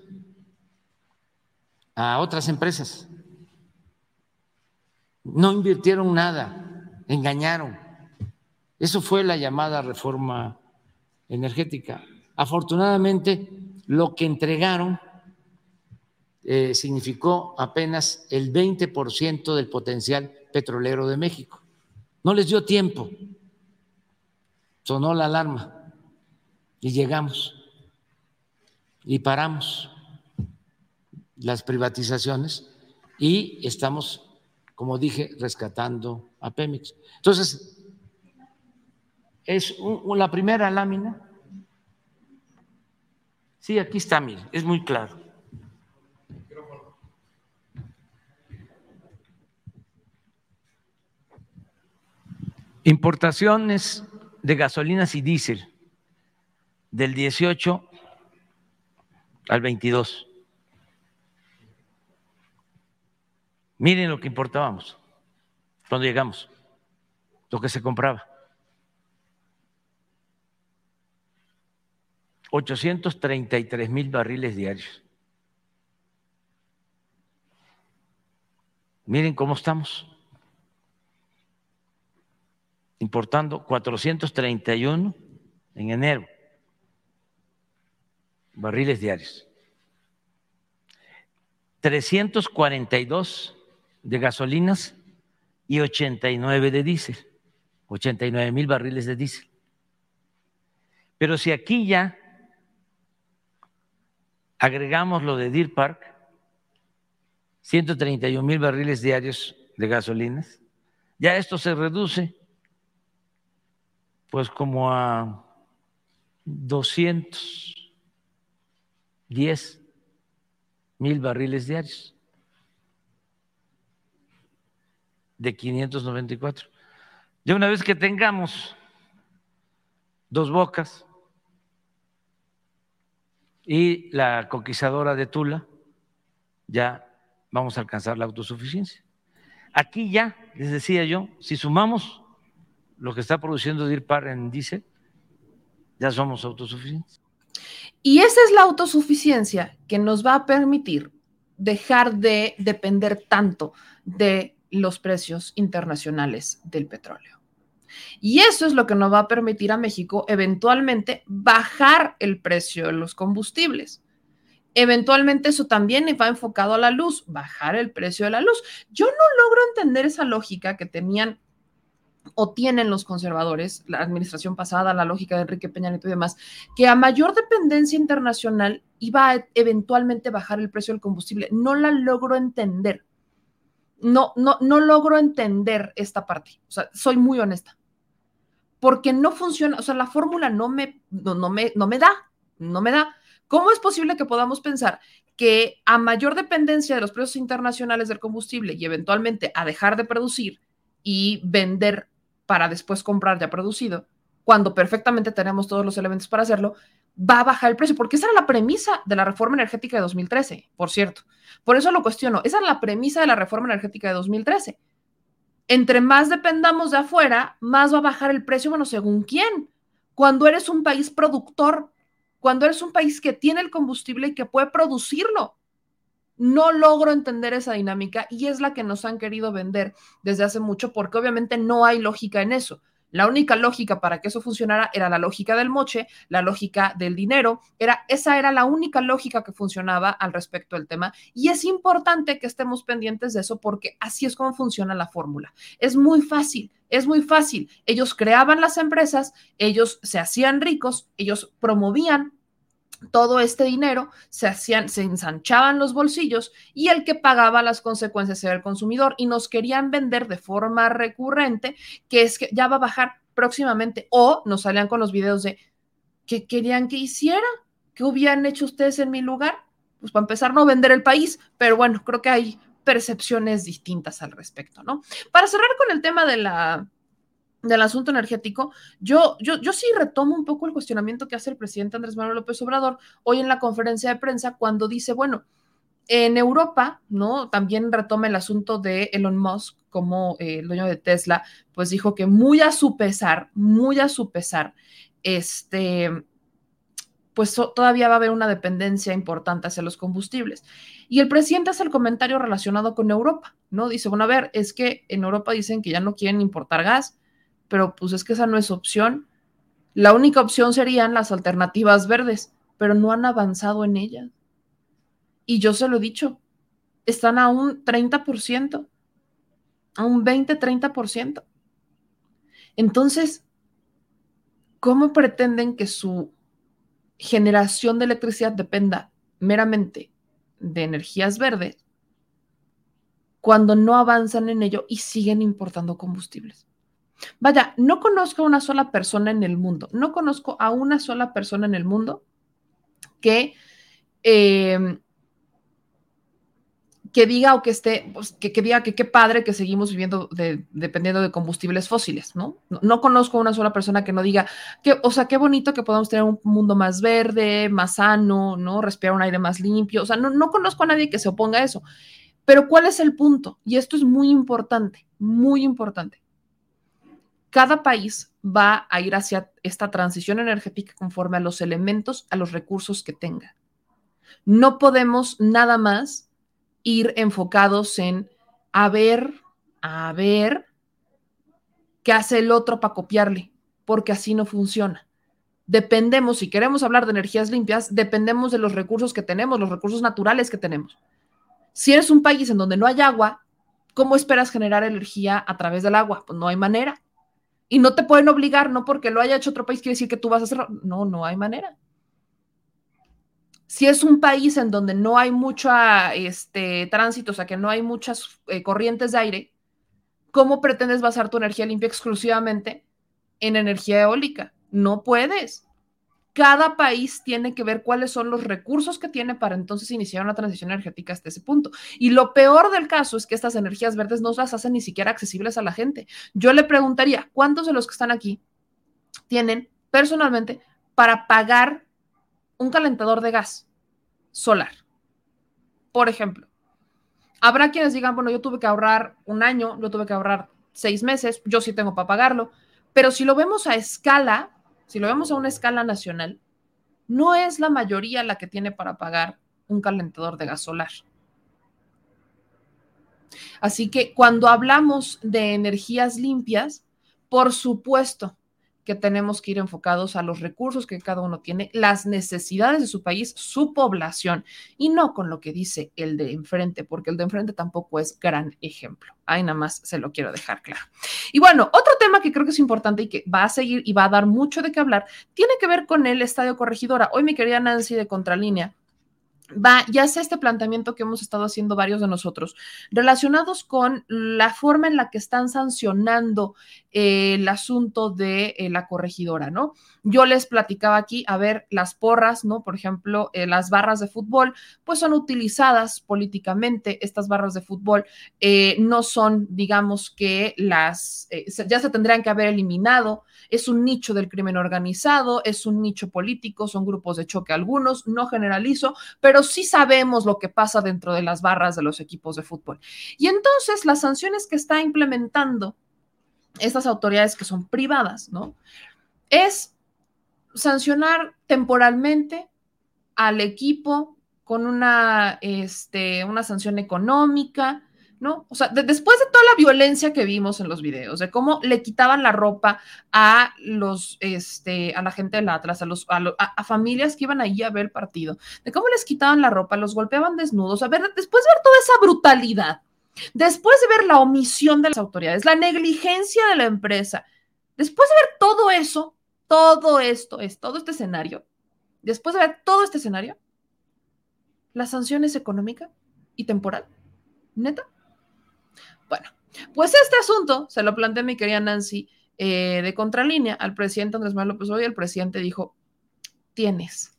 a otras empresas. No invirtieron nada, engañaron. Eso fue la llamada reforma energética. Afortunadamente, lo que entregaron eh, significó apenas el 20% del potencial petrolero de México. No les dio tiempo. Sonó la alarma y llegamos y paramos las privatizaciones y estamos, como dije, rescatando a Pemex. Entonces, es la primera lámina. Sí, aquí está, mire, es muy claro. Importaciones de gasolinas y diésel del 18 al 22. Miren lo que importábamos cuando llegamos, lo que se compraba. 833 mil barriles diarios. Miren cómo estamos. Importando 431 en enero barriles diarios. 342 de gasolinas y 89 de diésel, 89 mil barriles de diésel. Pero si aquí ya agregamos lo de Deer Park, 131 mil barriles diarios de gasolinas, ya esto se reduce pues como a 210 mil barriles diarios de 594. Ya una vez que tengamos dos bocas y la conquistadora de Tula, ya vamos a alcanzar la autosuficiencia. Aquí ya, les decía yo, si sumamos lo que está produciendo DIRPAR en diésel, ya somos autosuficientes. Y esa es la autosuficiencia que nos va a permitir dejar de depender tanto de los precios internacionales del petróleo. Y eso es lo que nos va a permitir a México eventualmente bajar el precio de los combustibles. Eventualmente eso también va enfocado a la luz, bajar el precio de la luz. Yo no logro entender esa lógica que tenían o tienen los conservadores, la administración pasada, la lógica de Enrique Peña Nieto y demás, que a mayor dependencia internacional iba a eventualmente bajar el precio del combustible. No la logro entender no, no, no logro entender esta parte. O sea, soy muy honesta. Porque no funciona, o sea, la fórmula no me, no, me, no me da, no me da. ¿Cómo es posible que podamos pensar que a mayor dependencia de los precios internacionales del combustible y eventualmente a dejar de producir y vender para después comprar ya producido, cuando perfectamente tenemos todos los elementos para hacerlo, va a bajar el precio, porque esa era la premisa de la reforma energética de 2013, por cierto. Por eso lo cuestiono. Esa es la premisa de la reforma energética de 2013. Entre más dependamos de afuera, más va a bajar el precio, bueno, según quién. Cuando eres un país productor cuando eres un país que tiene el combustible y que puede producirlo. No logro entender esa dinámica y es la que nos han querido vender desde hace mucho porque obviamente no hay lógica en eso. La única lógica para que eso funcionara era la lógica del moche, la lógica del dinero, era esa era la única lógica que funcionaba al respecto del tema y es importante que estemos pendientes de eso porque así es como funciona la fórmula. Es muy fácil, es muy fácil. Ellos creaban las empresas, ellos se hacían ricos, ellos promovían todo este dinero, se hacían, se ensanchaban los bolsillos y el que pagaba las consecuencias era el consumidor y nos querían vender de forma recurrente que es que ya va a bajar próximamente o nos salían con los videos de ¿qué querían que hiciera? ¿Qué hubieran hecho ustedes en mi lugar? Pues para empezar no vender el país, pero bueno, creo que hay percepciones distintas al respecto, ¿no? Para cerrar con el tema de la del asunto energético, yo, yo, yo sí retomo un poco el cuestionamiento que hace el presidente Andrés Manuel López Obrador hoy en la conferencia de prensa cuando dice, bueno, en Europa, ¿no? También retoma el asunto de Elon Musk como eh, el dueño de Tesla, pues dijo que muy a su pesar, muy a su pesar, este, pues todavía va a haber una dependencia importante hacia los combustibles. Y el presidente hace el comentario relacionado con Europa, ¿no? Dice, bueno, a ver, es que en Europa dicen que ya no quieren importar gas, pero pues es que esa no es opción. La única opción serían las alternativas verdes, pero no han avanzado en ellas. Y yo se lo he dicho, están a un 30%, a un 20-30%. Entonces, ¿cómo pretenden que su generación de electricidad dependa meramente de energías verdes cuando no avanzan en ello y siguen importando combustibles? Vaya, no conozco a una sola persona en el mundo, no conozco a una sola persona en el mundo que, em, que diga o que esté, pues, que, diga que qué padre que seguimos viviendo dependiendo de combustibles fósiles, ¿no? ¿no? conozco a una sola persona que no diga, que, o sea, qué bonito que podamos tener un mundo más verde, más sano, ¿no? Respirar un aire más limpio, o sea, no, no conozco a nadie que se oponga a eso. Pero ¿cuál es el punto? Y esto es muy importante, muy importante cada país va a ir hacia esta transición energética conforme a los elementos, a los recursos que tenga. No podemos nada más ir enfocados en a ver, a ver qué hace el otro para copiarle, porque así no funciona. Dependemos, si queremos hablar de energías limpias, dependemos de los recursos que tenemos, los recursos naturales que tenemos. Si eres un país en donde no hay agua, ¿cómo esperas generar energía a través del agua? Pues no hay manera. Y no te pueden obligar, no porque lo haya hecho otro país quiere decir que tú vas a hacerlo. No, no hay manera. Si es un país en donde no hay mucho este, tránsito, o sea, que no hay muchas eh, corrientes de aire, ¿cómo pretendes basar tu energía limpia exclusivamente en energía eólica? No puedes cada país tiene que ver cuáles son los recursos que tiene para entonces iniciar una transición energética hasta ese punto. Y lo peor del caso es que estas energías verdes no las hacen ni siquiera accesibles a la gente. Yo le preguntaría, ¿cuántos de los que están aquí tienen personalmente para pagar un calentador de gas solar? Por ejemplo, habrá quienes digan, bueno, yo tuve que ahorrar un año, yo tuve que ahorrar seis meses, yo sí tengo para pagarlo, pero si lo vemos a escala, si lo vemos a una escala nacional, no es la mayoría la que tiene para pagar un calentador de gas solar. Así que cuando hablamos de energías limpias, por supuesto que tenemos que ir enfocados a los recursos que cada uno tiene, las necesidades de su país, su población, y no con lo que dice el de enfrente, porque el de enfrente tampoco es gran ejemplo. Ahí nada más se lo quiero dejar claro. Y bueno, otro tema que creo que es importante y que va a seguir y va a dar mucho de qué hablar, tiene que ver con el Estadio Corregidora. Hoy mi querida Nancy de Contralínea va, ya hace este planteamiento que hemos estado haciendo varios de nosotros, relacionados con la forma en la que están sancionando eh, el asunto de eh, la corregidora, ¿no? Yo les platicaba aquí, a ver, las porras, ¿no? Por ejemplo, eh, las barras de fútbol, pues son utilizadas políticamente, estas barras de fútbol no son, digamos que las, ya se tendrían que haber eliminado, es un nicho del crimen organizado, es un nicho político, son grupos de choque algunos, no generalizo, pero sí sabemos lo que pasa dentro de las barras de los equipos de fútbol. Y entonces las sanciones que está implementando estas autoridades que son privadas, ¿no? Es sancionar temporalmente al equipo con una, este, una sanción económica, ¿no? O sea, después de toda la violencia que vimos en los videos, de cómo le quitaban la ropa a los, este, a la gente del Atlas, a, los, a, familias que iban ahí a ver partido, de cómo les quitaban la ropa, los golpeaban desnudos, a ver, después de ver toda esa brutalidad, después de ver la omisión de las autoridades, la negligencia de la empresa, después de ver todo eso, todo esto, es todo este escenario, después de ver todo este escenario, la sanción es económica y temporal. ¿Neta? Bueno, pues este asunto se lo planteé mi querida Nancy eh, de contralínea al presidente Andrés Manuel López Obrador y el presidente dijo, tienes,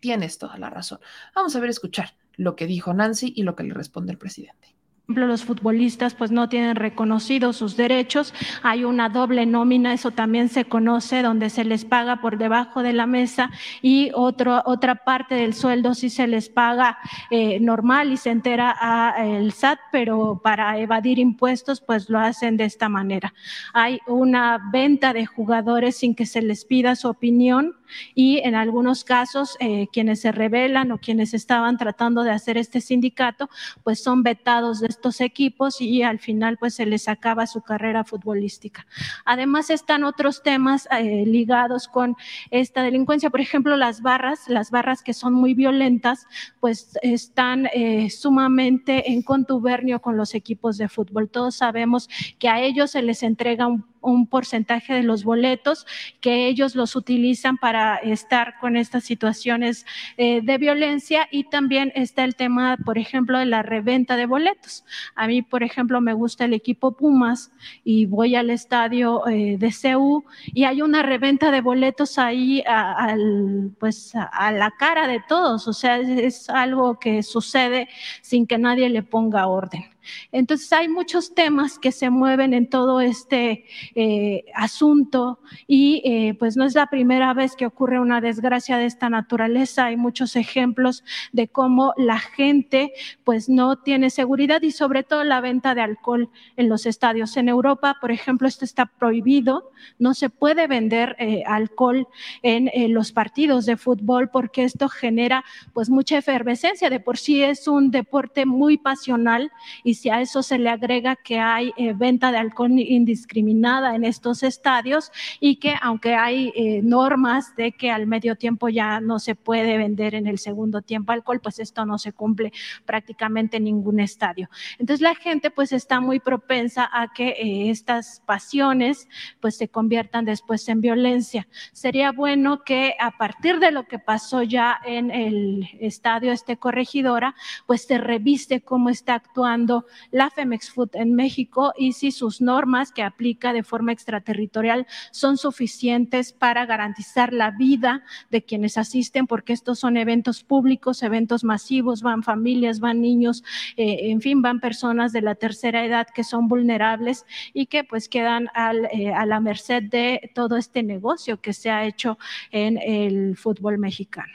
tienes toda la razón. Vamos a ver, escuchar lo que dijo Nancy y lo que le responde el presidente los futbolistas pues no tienen reconocidos sus derechos, hay una doble nómina, eso también se conoce, donde se les paga por debajo de la mesa y otro, otra parte del sueldo sí se les paga eh, normal y se entera a el SAT, pero para evadir impuestos pues lo hacen de esta manera. Hay una venta de jugadores sin que se les pida su opinión y en algunos casos eh, quienes se rebelan o quienes estaban tratando de hacer este sindicato pues son vetados de estos equipos y al final pues se les acaba su carrera futbolística. Además están otros temas eh, ligados con esta delincuencia, por ejemplo las barras, las barras que son muy violentas pues están eh, sumamente en contubernio con los equipos de fútbol. Todos sabemos que a ellos se les entrega un un porcentaje de los boletos que ellos los utilizan para estar con estas situaciones eh, de violencia y también está el tema, por ejemplo, de la reventa de boletos. A mí, por ejemplo, me gusta el equipo Pumas y voy al estadio eh, de CEU y hay una reventa de boletos ahí al, pues, a la cara de todos, o sea, es algo que sucede sin que nadie le ponga orden. Entonces hay muchos temas que se mueven en todo este eh, asunto y eh, pues no es la primera vez que ocurre una desgracia de esta naturaleza. Hay muchos ejemplos de cómo la gente pues no tiene seguridad y sobre todo la venta de alcohol en los estadios. En Europa, por ejemplo, esto está prohibido. No se puede vender eh, alcohol en los partidos de fútbol porque esto genera pues mucha efervescencia. De por sí es un deporte muy pasional y y si a eso se le agrega que hay eh, venta de alcohol indiscriminada en estos estadios y que aunque hay eh, normas de que al medio tiempo ya no se puede vender en el segundo tiempo alcohol, pues esto no se cumple prácticamente en ningún estadio. Entonces la gente pues está muy propensa a que eh, estas pasiones pues se conviertan después en violencia. Sería bueno que a partir de lo que pasó ya en el estadio este corregidora, pues se reviste cómo está actuando la Femex Food en México y si sus normas que aplica de forma extraterritorial son suficientes para garantizar la vida de quienes asisten, porque estos son eventos públicos, eventos masivos, van familias, van niños, eh, en fin, van personas de la tercera edad que son vulnerables y que pues quedan eh, a la merced de todo este negocio que se ha hecho en el fútbol mexicano.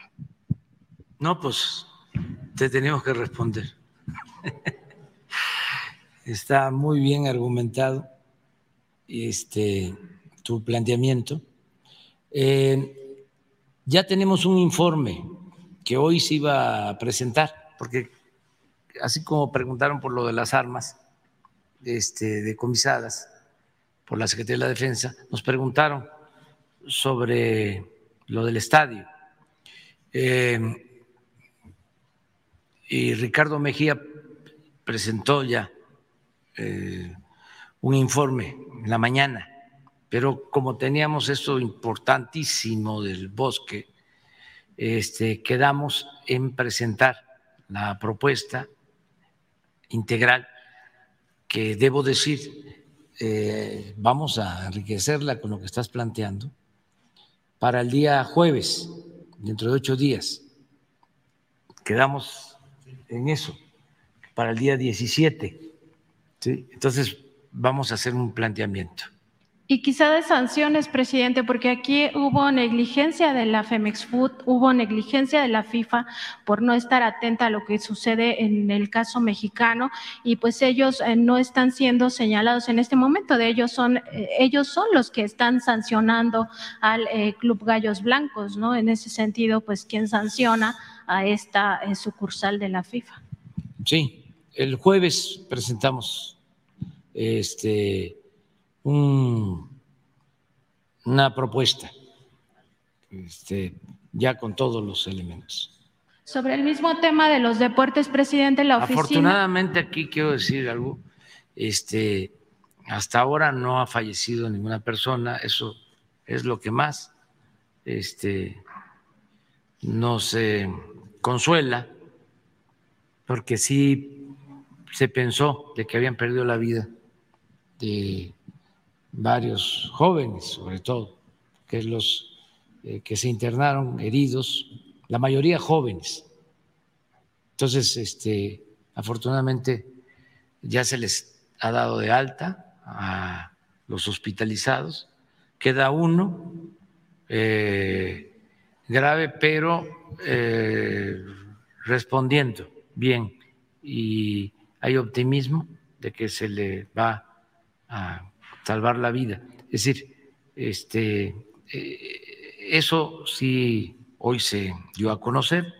No, pues te tenemos que responder. está muy bien argumentado este, tu planteamiento. Eh, ya tenemos un informe que hoy se iba a presentar, porque así como preguntaron por lo de las armas este, decomisadas por la Secretaría de la Defensa, nos preguntaron sobre lo del estadio. Eh, y Ricardo Mejía presentó ya eh, un informe en la mañana, pero como teníamos esto importantísimo del bosque, este, quedamos en presentar la propuesta integral que debo decir, eh, vamos a enriquecerla con lo que estás planteando para el día jueves, dentro de ocho días. Quedamos en eso, para el día 17 entonces, vamos a hacer un planteamiento Y quizá de sanciones, presidente, porque aquí hubo negligencia de la Femex Food, hubo negligencia de la FIFA por no estar atenta a lo que sucede en el caso mexicano y pues ellos eh, no están siendo señalados en este momento. De ellos son eh, ellos son los que están sancionando al eh, Club Gallos Blancos, ¿no? En ese sentido, pues quién sanciona a esta sucursal de la FIFA. Sí, el jueves presentamos este una propuesta, este, ya con todos los elementos. Sobre el mismo tema de los deportes, presidente, la oficina. Afortunadamente aquí quiero decir algo. Este, hasta ahora no ha fallecido ninguna persona. Eso es lo que más este, nos consuela, porque sí se pensó de que habían perdido la vida de varios jóvenes, sobre todo, que los eh, que se internaron heridos, la mayoría jóvenes. Entonces, este, afortunadamente ya se les ha dado de alta a los hospitalizados. Queda uno eh, grave, pero eh, respondiendo bien y hay optimismo de que se le va a salvar la vida. Es decir, este, eh, eso sí hoy se dio a conocer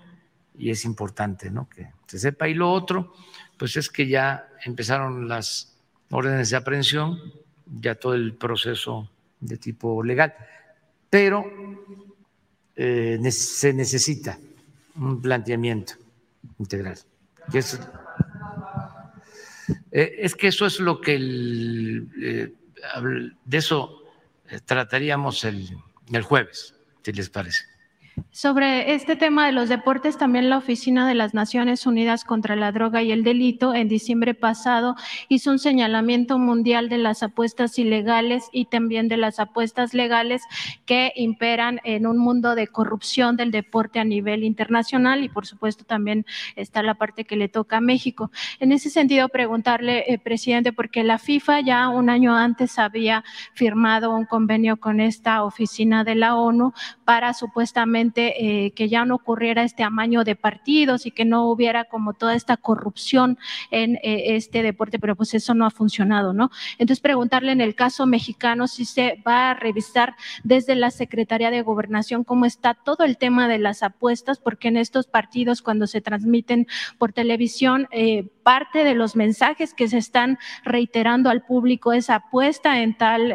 y es importante ¿no? que se sepa. Y lo otro, pues es que ya empezaron las órdenes de aprehensión, ya todo el proceso de tipo legal, pero eh, se necesita un planteamiento integral. Eh, es, que eso es lo que el, de eso eh, trataríamos el, el jueves, si les parece. Sobre este tema de los deportes, también la Oficina de las Naciones Unidas contra la Droga y el Delito en diciembre pasado hizo un señalamiento mundial de las apuestas ilegales y también de las apuestas legales que imperan en un mundo de corrupción del deporte a nivel internacional y por supuesto también está la parte que le toca a México. En ese sentido, preguntarle, eh, presidente, porque la FIFA ya un año antes había firmado un convenio con esta oficina de la ONU para supuestamente eh, que ya no ocurriera este amaño de partidos y que no hubiera como toda esta corrupción en eh, este deporte, pero pues eso no ha funcionado, ¿no? Entonces preguntarle en el caso mexicano si se va a revisar desde la Secretaría de Gobernación cómo está todo el tema de las apuestas, porque en estos partidos cuando se transmiten por televisión, eh, parte de los mensajes que se están reiterando al público es apuesta en tal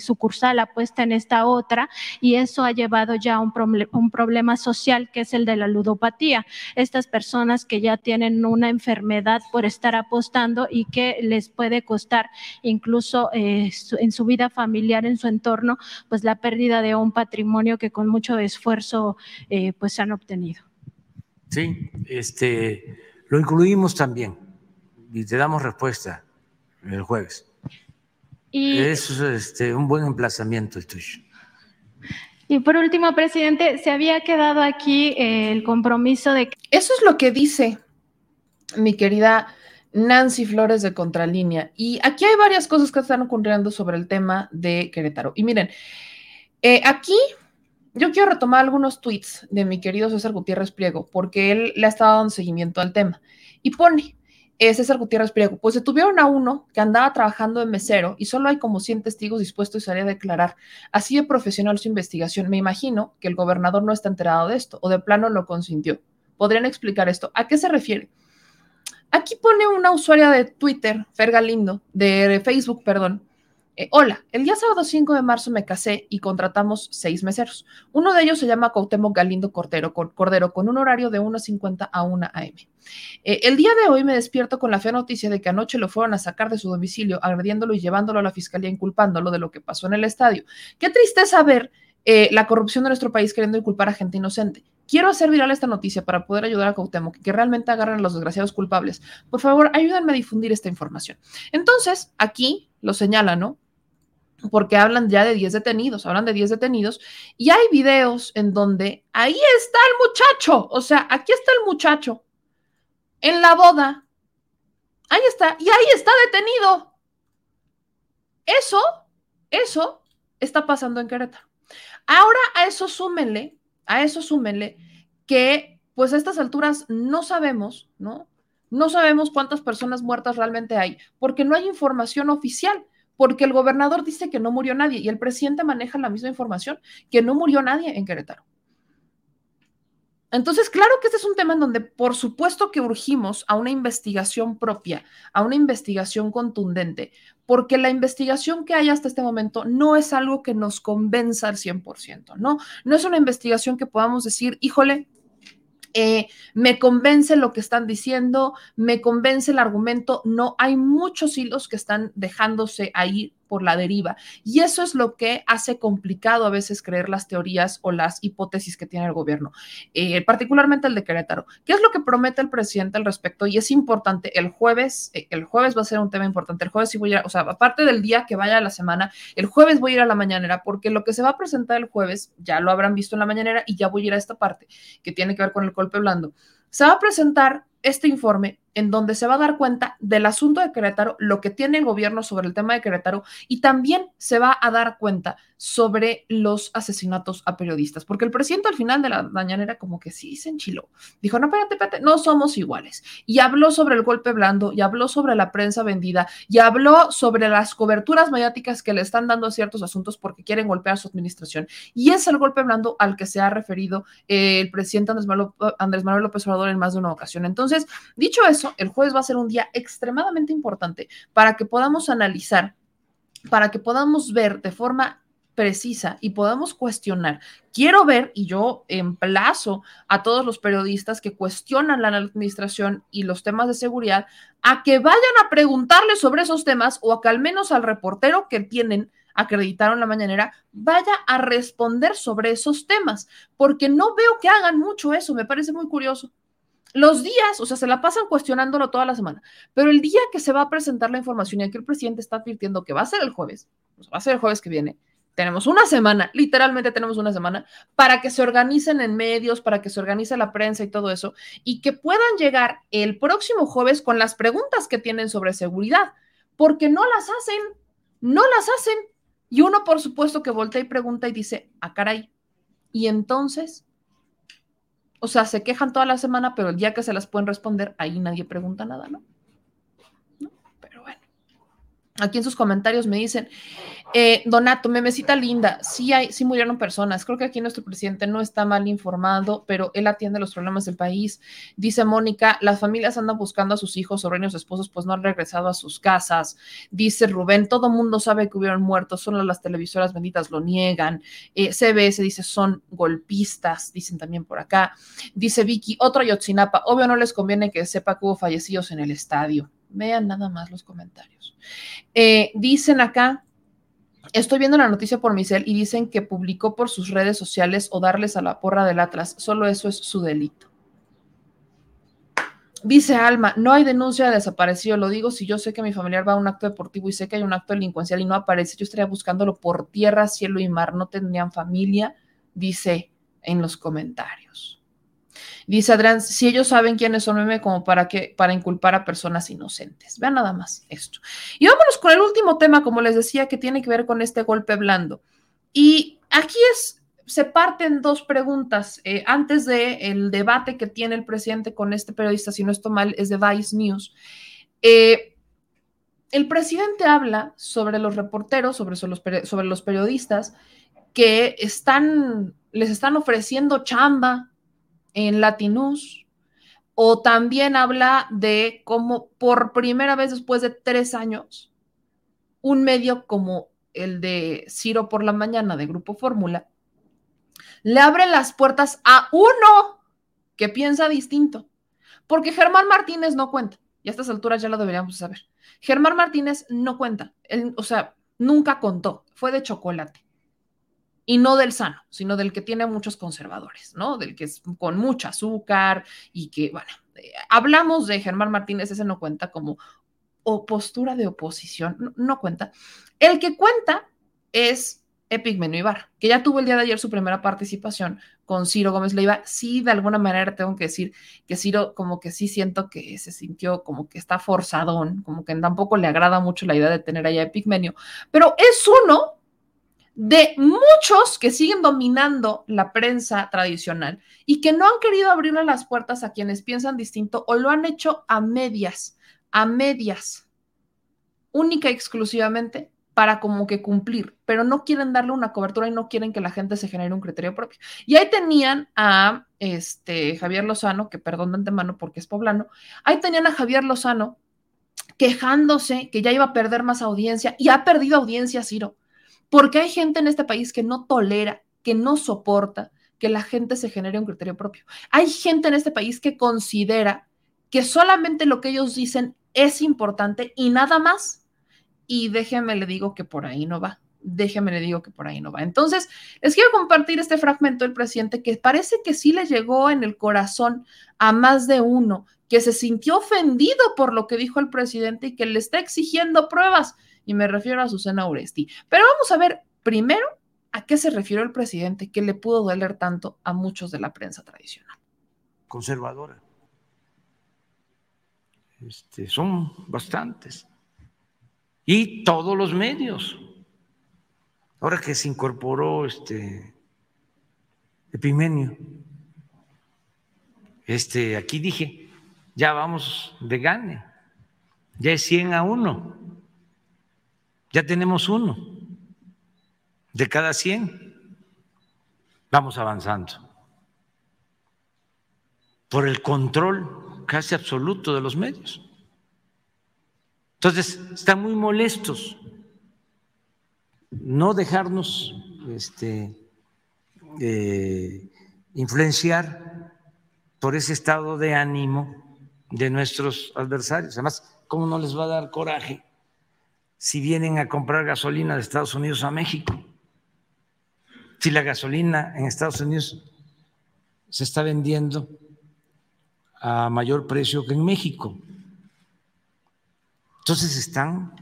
sucursal, apuesta en esta otra, y eso ha llevado ya a un, un problema social que es el de la ludopatía. Estas personas que ya tienen una enfermedad por estar apostando y que les puede costar incluso eh, en su vida familiar, en su entorno, pues la pérdida de un patrimonio que con mucho esfuerzo eh, pues han obtenido. Sí, este, lo incluimos también y te damos respuesta el jueves. Y, es este, un buen emplazamiento tuyo. Y por último, presidente, se había quedado aquí eh, el compromiso de... Eso es lo que dice mi querida Nancy Flores de Contralínea. Y aquí hay varias cosas que están ocurriendo sobre el tema de Querétaro. Y miren, eh, aquí yo quiero retomar algunos tweets de mi querido César Gutiérrez Priego, porque él le ha estado dando seguimiento al tema. Y pone, César Gutiérrez Priego, pues detuvieron a uno que andaba trabajando en mesero y solo hay como 100 testigos dispuestos a declarar. Así de profesional su investigación. Me imagino que el gobernador no está enterado de esto o de plano lo consintió. ¿Podrían explicar esto? ¿A qué se refiere? Aquí pone una usuaria de Twitter, Fer Galindo, de Facebook, perdón, eh, hola, el día sábado 5 de marzo me casé y contratamos seis meseros. Uno de ellos se llama Cuauhtémoc Galindo Cordero, con un horario de 1.50 a 1 a.m. Eh, el día de hoy me despierto con la fea noticia de que anoche lo fueron a sacar de su domicilio, agrediéndolo y llevándolo a la fiscalía, inculpándolo de lo que pasó en el estadio. Qué tristeza ver eh, la corrupción de nuestro país queriendo inculpar a gente inocente. Quiero hacer viral esta noticia para poder ayudar a Cuauhtémoc, que realmente agarren a los desgraciados culpables. Por favor, ayúdenme a difundir esta información. Entonces, aquí lo señala, ¿no? Porque hablan ya de 10 detenidos, hablan de 10 detenidos, y hay videos en donde ahí está el muchacho, o sea, aquí está el muchacho, en la boda, ahí está, y ahí está detenido. Eso Eso está pasando en Querétaro. Ahora a eso súmenle, a eso súmenle que pues a estas alturas no sabemos, ¿no? No sabemos cuántas personas muertas realmente hay, porque no hay información oficial, porque el gobernador dice que no murió nadie y el presidente maneja la misma información, que no murió nadie en Querétaro. Entonces, claro que este es un tema en donde, por supuesto, que urgimos a una investigación propia, a una investigación contundente, porque la investigación que hay hasta este momento no es algo que nos convenza al 100%, ¿no? No es una investigación que podamos decir, híjole, eh, me convence lo que están diciendo, me convence el argumento, no, hay muchos hilos que están dejándose ahí por la deriva. Y eso es lo que hace complicado a veces creer las teorías o las hipótesis que tiene el gobierno, eh, particularmente el de Querétaro. ¿Qué es lo que promete el presidente al respecto? Y es importante, el jueves, eh, el jueves va a ser un tema importante, el jueves sí voy a, o sea, aparte del día que vaya a la semana, el jueves voy a ir a la mañanera, porque lo que se va a presentar el jueves, ya lo habrán visto en la mañanera y ya voy a ir a esta parte que tiene que ver con el golpe blando. Se va a presentar este informe en donde se va a dar cuenta del asunto de Querétaro, lo que tiene el gobierno sobre el tema de Querétaro y también se va a dar cuenta sobre los asesinatos a periodistas, porque el presidente al final de la mañanera como que sí se enchiló. Dijo, no, espérate, espérate, no somos iguales. Y habló sobre el golpe blando, y habló sobre la prensa vendida, y habló sobre las coberturas mediáticas que le están dando a ciertos asuntos porque quieren golpear a su administración. Y es el golpe blando al que se ha referido eh, el presidente Andrés Manuel, Andrés Manuel López Obrador en más de una ocasión. Entonces, dicho eso, el jueves va a ser un día extremadamente importante para que podamos analizar, para que podamos ver de forma precisa y podamos cuestionar. Quiero ver, y yo emplazo a todos los periodistas que cuestionan la administración y los temas de seguridad, a que vayan a preguntarle sobre esos temas o a que al menos al reportero que tienen acreditaron la mañanera, vaya a responder sobre esos temas, porque no veo que hagan mucho eso, me parece muy curioso los días, o sea, se la pasan cuestionándolo toda la semana, pero el día que se va a presentar la información y aquí el presidente está advirtiendo que va a ser el jueves, va a ser el jueves que viene, tenemos una semana, literalmente tenemos una semana, para que se organicen en medios, para que se organice la prensa y todo eso, y que puedan llegar el próximo jueves con las preguntas que tienen sobre seguridad, porque no las hacen, no las hacen. Y uno, por supuesto, que voltea y pregunta y dice, ah, caray, y entonces, o sea, se quejan toda la semana, pero el día que se las pueden responder, ahí nadie pregunta nada, ¿no? Aquí en sus comentarios me dicen, eh, Donato, memecita linda, sí, hay, sí murieron personas. Creo que aquí nuestro presidente no está mal informado, pero él atiende los problemas del país. Dice Mónica, las familias andan buscando a sus hijos, sobrinos, esposos, pues no han regresado a sus casas. Dice Rubén, todo mundo sabe que hubieron muertos, solo las televisoras benditas lo niegan. Eh, CBS dice, son golpistas, dicen también por acá. Dice Vicky, otro Yotzinapa, obvio no les conviene que sepa que hubo fallecidos en el estadio. Vean nada más los comentarios. Eh, dicen acá, Estoy viendo la noticia por mi cel y dicen que publicó por sus redes sociales o darles a la porra del Atlas. Solo eso es su delito. Dice Alma, no hay denuncia de desaparecido. Lo digo si yo sé que mi familiar va a un acto deportivo y sé que hay un acto delincuencial y no aparece. Yo estaría buscándolo por tierra, cielo y mar. No tendrían familia, dice en los comentarios. Dice Adrián, si ellos saben quiénes son meme, como para que, para inculpar a personas inocentes. Vean nada más esto. Y vámonos con el último tema, como les decía, que tiene que ver con este golpe blando. Y aquí es, se parten dos preguntas. Eh, antes del el debate que tiene el presidente con este periodista, si no estoy mal, es de Vice News. Eh, el presidente habla sobre los reporteros, sobre, sobre los periodistas que están, les están ofreciendo chamba en Latinus, o también habla de cómo por primera vez después de tres años, un medio como el de Ciro por la mañana de Grupo Fórmula, le abre las puertas a uno que piensa distinto, porque Germán Martínez no cuenta, y a estas alturas ya lo deberíamos saber. Germán Martínez no cuenta, él, o sea, nunca contó, fue de chocolate y no del sano, sino del que tiene muchos conservadores, ¿no? Del que es con mucho azúcar y que, bueno, eh, hablamos de Germán Martínez, ese no cuenta como o postura de oposición, no, cuenta. El que cuenta es Epigmenio Ibar, que ya tuvo el día de ayer su primera participación con Ciro Gómez Leiva. Sí, de alguna manera tengo que decir que Ciro como que sí siento que se sintió como que está forzadón, como que tampoco le agrada mucho la idea de tener allá Epigmenio, pero es uno de muchos que siguen dominando la prensa tradicional y que no han querido abrirle las puertas a quienes piensan distinto o lo han hecho a medias, a medias, única y exclusivamente para como que cumplir, pero no quieren darle una cobertura y no quieren que la gente se genere un criterio propio. Y ahí tenían a este Javier Lozano, que perdón de antemano porque es poblano, ahí tenían a Javier Lozano quejándose que ya iba a perder más audiencia y ha perdido audiencia, Ciro, porque hay gente en este país que no tolera, que no soporta que la gente se genere un criterio propio. Hay gente en este país que considera que solamente lo que ellos dicen es importante y nada más y déjeme le digo que por ahí no va. Déjeme le digo que por ahí no va. Entonces, les quiero compartir este fragmento del presidente que parece que sí le llegó en el corazón a más de uno, que se sintió ofendido por lo que dijo el presidente y que le está exigiendo pruebas. Y me refiero a Susana Uresti. Pero vamos a ver primero a qué se refirió el presidente que le pudo doler tanto a muchos de la prensa tradicional. Conservadora. Este, son bastantes y todos los medios. Ahora que se incorporó este Epimenio, este, aquí dije, ya vamos de gane, ya es 100 a 1, ya tenemos uno de cada 100, vamos avanzando por el control casi absoluto de los medios. Entonces, están muy molestos. No dejarnos este, eh, influenciar por ese estado de ánimo de nuestros adversarios. Además, ¿cómo no les va a dar coraje si vienen a comprar gasolina de Estados Unidos a México? Si la gasolina en Estados Unidos se está vendiendo a mayor precio que en México. Entonces están,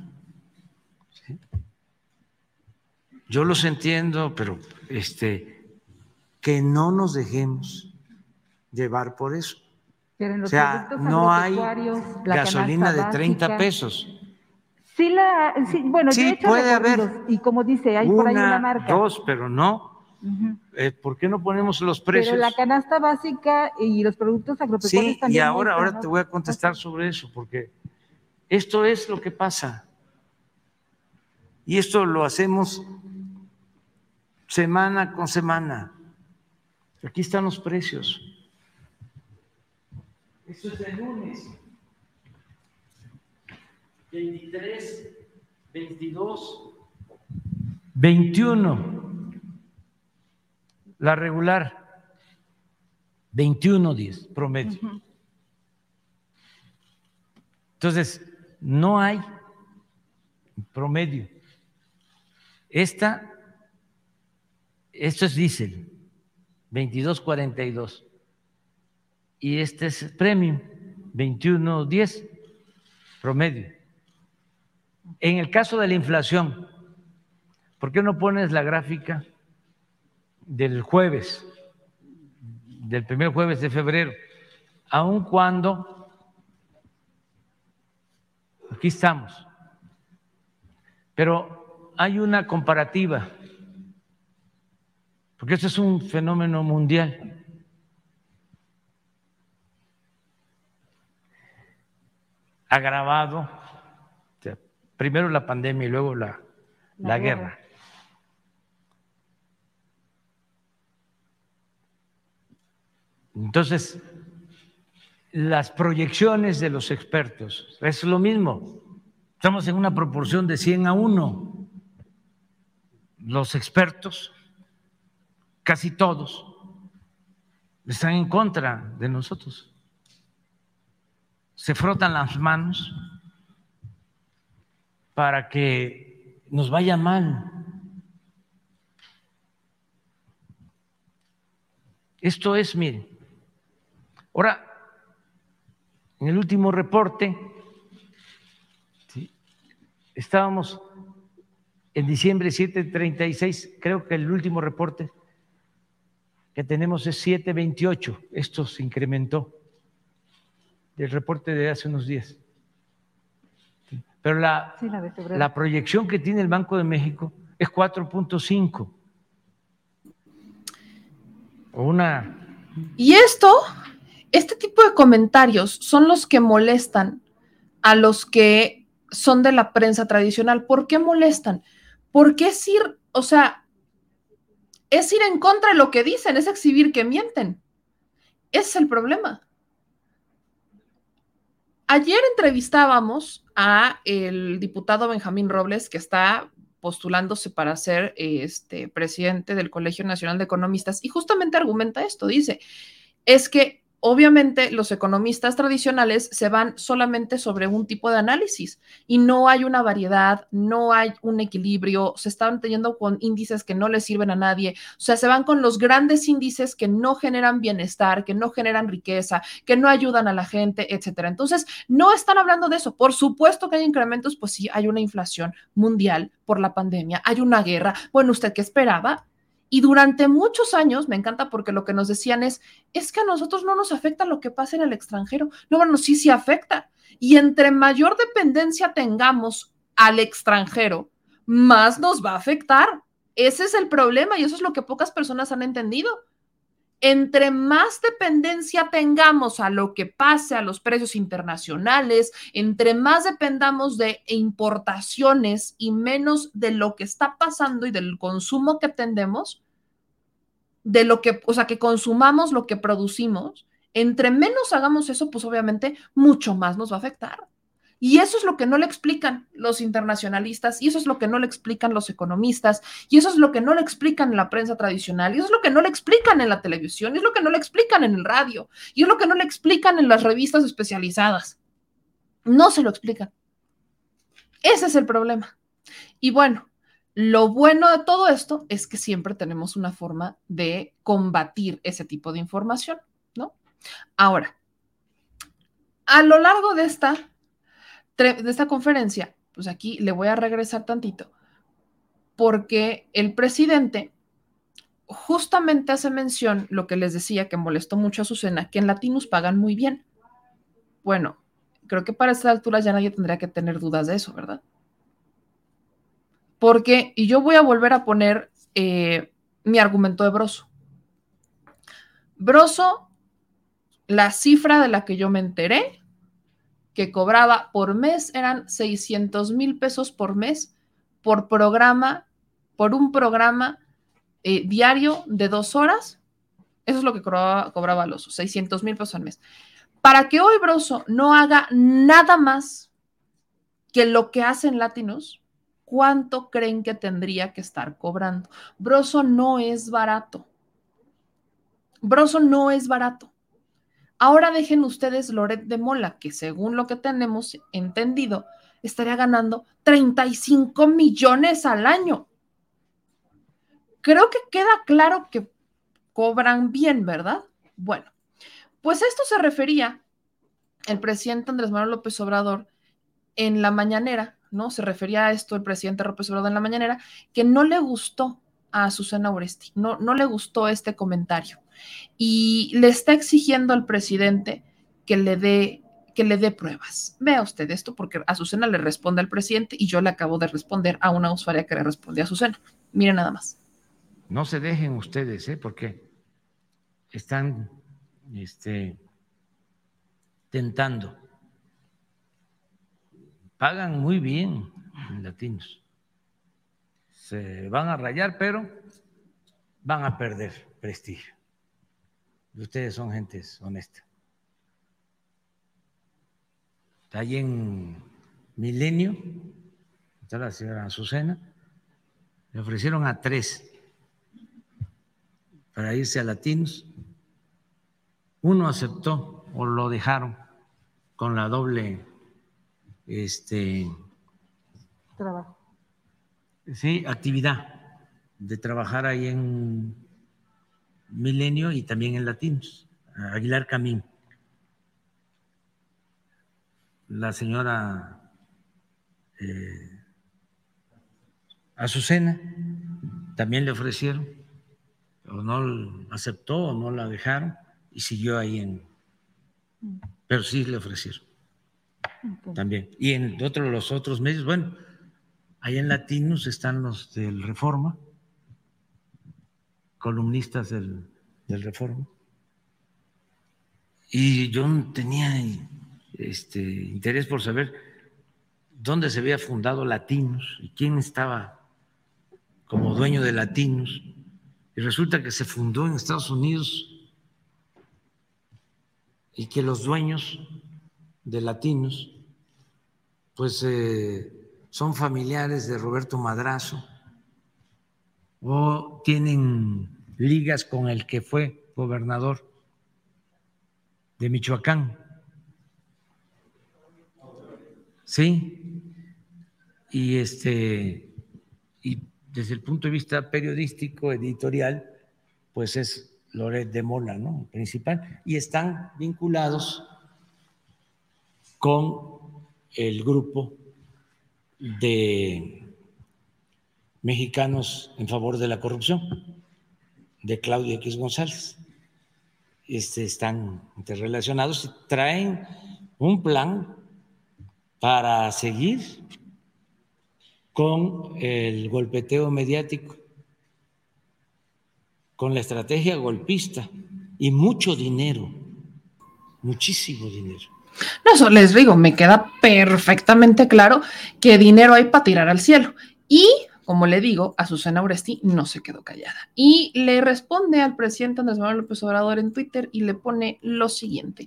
yo los entiendo, pero este, que no nos dejemos llevar por eso. o sea, no hay gasolina de 30 pesos. Sí, la, sí, bueno, sí, puede haber. Y como dice, hay por ahí una marca. Dos, pero no. Eh, ¿Por qué no ponemos los precios? Pero la canasta básica y los productos agropecuarios sí, y ahora, ahora te voy a contestar sobre eso, porque esto es lo que pasa. Y esto lo hacemos semana con semana. Aquí están los precios. Esto es de lunes. 23, 22, 21. La regular, 21 días promedio. Entonces, no hay promedio. Esta, esto es diésel, 22.42. Y este es premium, 21.10 promedio. En el caso de la inflación, ¿por qué no pones la gráfica del jueves, del primer jueves de febrero, aun cuando aquí estamos. Pero hay una comparativa, porque esto es un fenómeno mundial. agravado, primero la pandemia y luego la, la, guerra. Entonces, las proyecciones de los expertos. Es lo mismo. Estamos en una proporción de 100 a 1. Los expertos, casi todos, están en contra de nosotros. Se frotan las manos para que nos vaya mal. Esto es, miren, ahora en el último reporte, estábamos en diciembre 7.36, creo que el último reporte que tenemos es 7.28, esto se incrementó del reporte de hace unos días. Pero la, la proyección que tiene el Banco de México es 4.5. Una. Y esto, este tipo de comentarios son los que molestan a los que son de la prensa tradicional. ¿Por qué molestan? Porque es ir, o sea, es ir en contra de lo que dicen, es exhibir que mienten. Ese es el problema. Ayer entrevistábamos a el diputado Benjamín Robles, que está postulándose para ser este, presidente del Colegio Nacional de Economistas, y justamente argumenta esto, dice, es que obviamente los economistas tradicionales se van solamente sobre un tipo de análisis y no hay una variedad, no hay un equilibrio, se están teniendo con índices que no les sirven a nadie, o sea, se van con los grandes índices que no generan bienestar, que no generan riqueza, que no ayudan a la gente, etcétera. Entonces, no están hablando de eso. Por supuesto que hay incrementos, pues sí, hay una inflación mundial por la pandemia, hay una guerra. Bueno, ¿usted qué esperaba? Y durante muchos años, me encanta porque lo que nos decían es, es que a nosotros no nos afecta lo que pasa en el extranjero. No, bueno, sí, sí afecta. Y entre mayor dependencia tengamos al extranjero, más nos va a afectar. Ese es el problema y eso es lo que pocas personas han entendido. Entre más dependencia tengamos a lo que pase a los precios internacionales, entre más dependamos de importaciones y menos de lo que está pasando y del consumo que tendemos, de lo que, o sea, que consumamos lo que producimos, entre menos hagamos eso, pues obviamente mucho más nos va a afectar. Y eso es lo que no le explican los internacionalistas, y eso es lo que no le explican los economistas, y eso es lo que no le explican en la prensa tradicional, y eso es lo que no le explican en la televisión, y es lo que no le explican en el radio, y es lo que no le explican en las revistas especializadas. No se lo explican. Ese es el problema. Y bueno, lo bueno de todo esto es que siempre tenemos una forma de combatir ese tipo de información, ¿no? Ahora, a lo largo de esta, de esta conferencia, pues aquí le voy a regresar tantito, porque el presidente justamente hace mención lo que les decía que molestó mucho a Susana, que en Latinos pagan muy bien. Bueno, creo que para esta altura ya nadie tendría que tener dudas de eso, ¿verdad? Porque, y yo voy a volver a poner eh, mi argumento de Broso. Broso, la cifra de la que yo me enteré, que cobraba por mes, eran 600 mil pesos por mes por programa, por un programa eh, diario de dos horas. Eso es lo que cobraba, cobraba oso, 600 mil pesos al mes. Para que hoy Broso no haga nada más que lo que hacen Latinos, ¿cuánto creen que tendría que estar cobrando? Broso no es barato. Broso no es barato. Ahora dejen ustedes Loret de Mola, que según lo que tenemos entendido, estaría ganando 35 millones al año. Creo que queda claro que cobran bien, ¿verdad? Bueno, pues esto se refería el presidente Andrés Manuel López Obrador en la mañanera ¿no? Se refería a esto el presidente López Obrador en la mañanera, que no le gustó a Susana Oresti, no, no le gustó este comentario y le está exigiendo al presidente que le dé que le dé pruebas. Vea usted esto porque a Susana le responde al presidente y yo le acabo de responder a una usuaria que le responde a Susana. Mire nada más. No se dejen ustedes, ¿eh? porque están este, tentando pagan muy bien en latinos. Se van a rayar, pero van a perder prestigio. Ustedes son gentes honestas. Ahí en Milenio, está la señora Azucena, le ofrecieron a tres para irse a latinos. Uno aceptó o lo dejaron con la doble este, trabajo. Sí, actividad de trabajar ahí en Milenio y también en Latinos, Aguilar Camín. La señora eh, Azucena también le ofrecieron, o no aceptó o no la dejaron y siguió ahí en... Pero sí le ofrecieron también. Y en otros, los otros medios, bueno, Allá en Latinos están los del Reforma, columnistas del, del Reforma. Y yo tenía este, interés por saber dónde se había fundado Latinos y quién estaba como dueño de Latinos. Y resulta que se fundó en Estados Unidos y que los dueños de Latinos, pues eh, son familiares de Roberto Madrazo o tienen ligas con el que fue gobernador de Michoacán. Sí, y este, y desde el punto de vista periodístico, editorial, pues es Loret de Mola, ¿no? Principal, y están vinculados con el grupo de mexicanos en favor de la corrupción, de Claudio X González. Este, están interrelacionados y traen un plan para seguir con el golpeteo mediático, con la estrategia golpista y mucho dinero, muchísimo dinero. No, eso les digo, me queda perfectamente claro que dinero hay para tirar al cielo. Y, como le digo, Azucena Uresti no se quedó callada. Y le responde al presidente Andrés Manuel López Obrador en Twitter y le pone lo siguiente.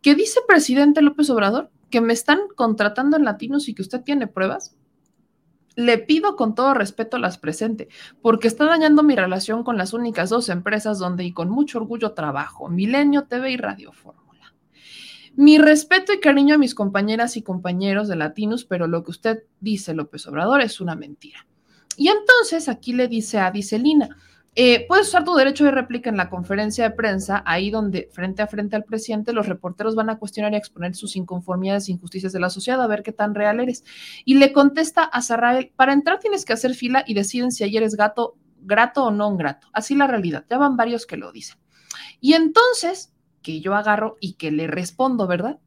¿Qué dice presidente López Obrador? ¿Que me están contratando en latinos y que usted tiene pruebas? Le pido con todo respeto las presente, porque está dañando mi relación con las únicas dos empresas donde y con mucho orgullo trabajo, Milenio TV y Radio mi respeto y cariño a mis compañeras y compañeros de Latinos, pero lo que usted dice, López Obrador, es una mentira. Y entonces aquí le dice a Dicelina, eh, puedes usar tu derecho de réplica en la conferencia de prensa, ahí donde frente a frente al presidente los reporteros van a cuestionar y exponer sus inconformidades e injusticias de la sociedad, a ver qué tan real eres. Y le contesta a Sarrael, para entrar tienes que hacer fila y deciden si ayer es gato, grato o no grato. Así la realidad, ya van varios que lo dicen. Y entonces que yo agarro y que le respondo, ¿verdad?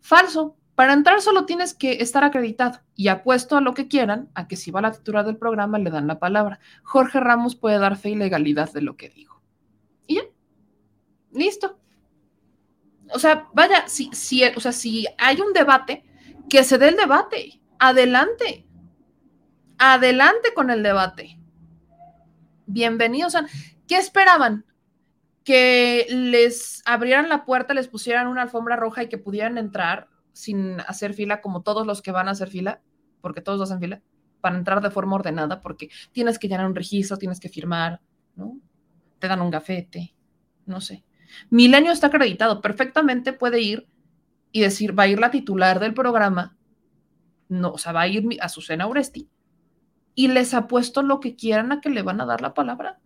Falso. Para entrar solo tienes que estar acreditado y apuesto a lo que quieran, a que si va la titular del programa le dan la palabra. Jorge Ramos puede dar fe y legalidad de lo que digo. Y ya. Listo. O sea, vaya, si, si, o sea, si hay un debate, que se dé el debate. Adelante. Adelante con el debate. Bienvenidos. A... ¿Qué esperaban? que les abrieran la puerta, les pusieran una alfombra roja y que pudieran entrar sin hacer fila como todos los que van a hacer fila, porque todos hacen fila, para entrar de forma ordenada, porque tienes que llenar un registro, tienes que firmar, ¿no? Te dan un gafete, no sé. Milenio está acreditado, perfectamente puede ir y decir, va a ir la titular del programa, no, o sea, va a ir a Susana Uresti, y les apuesto lo que quieran a que le van a dar la palabra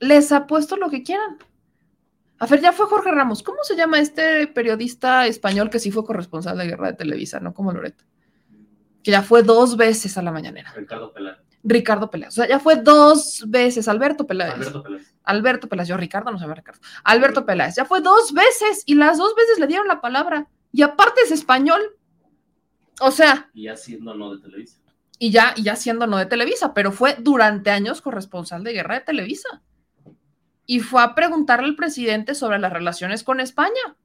les apuesto lo que quieran. A ver, ya fue Jorge Ramos. ¿Cómo se llama este periodista español que sí fue corresponsal de Guerra de Televisa, no como Loreto? Que ya fue dos veces a la mañanera. Ricardo Peláez. Ricardo Peláez. O sea, ya fue dos veces. Alberto Peláez. Alberto Peláez. Alberto Peláez. Yo, Ricardo, no se llama Ricardo. Alberto Peláez. Ya fue dos veces y las dos veces le dieron la palabra. Y aparte es español. O sea. Y ya siendo no de Televisa. Y ya, y ya siendo no de Televisa, pero fue durante años corresponsal de Guerra de Televisa y fue a preguntarle al presidente sobre las relaciones con España.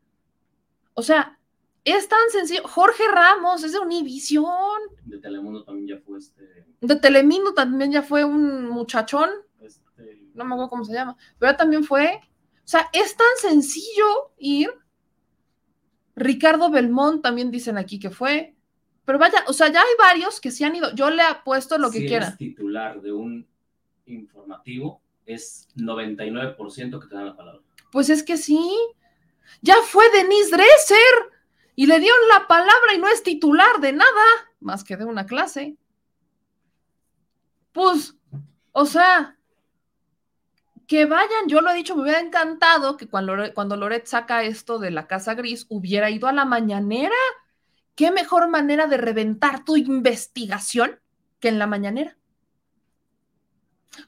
O sea, es tan sencillo. Jorge Ramos es de Univisión. De Telemundo también ya fue este. De Telemundo también ya fue un muchachón. Este... No me acuerdo cómo se llama. Pero también fue. O sea, es tan sencillo ir. Ricardo Belmont también dicen aquí que fue. Pero vaya, o sea, ya hay varios que sí han ido. Yo le apuesto lo que si quiera. titular de un informativo, es 99% que te dan la palabra. Pues es que sí. Ya fue Denise Dresser y le dieron la palabra y no es titular de nada, más que de una clase. Pues, o sea, que vayan, yo lo he dicho, me hubiera encantado que cuando, cuando Loret saca esto de la Casa Gris hubiera ido a la mañanera. ¿Qué mejor manera de reventar tu investigación que en la mañanera?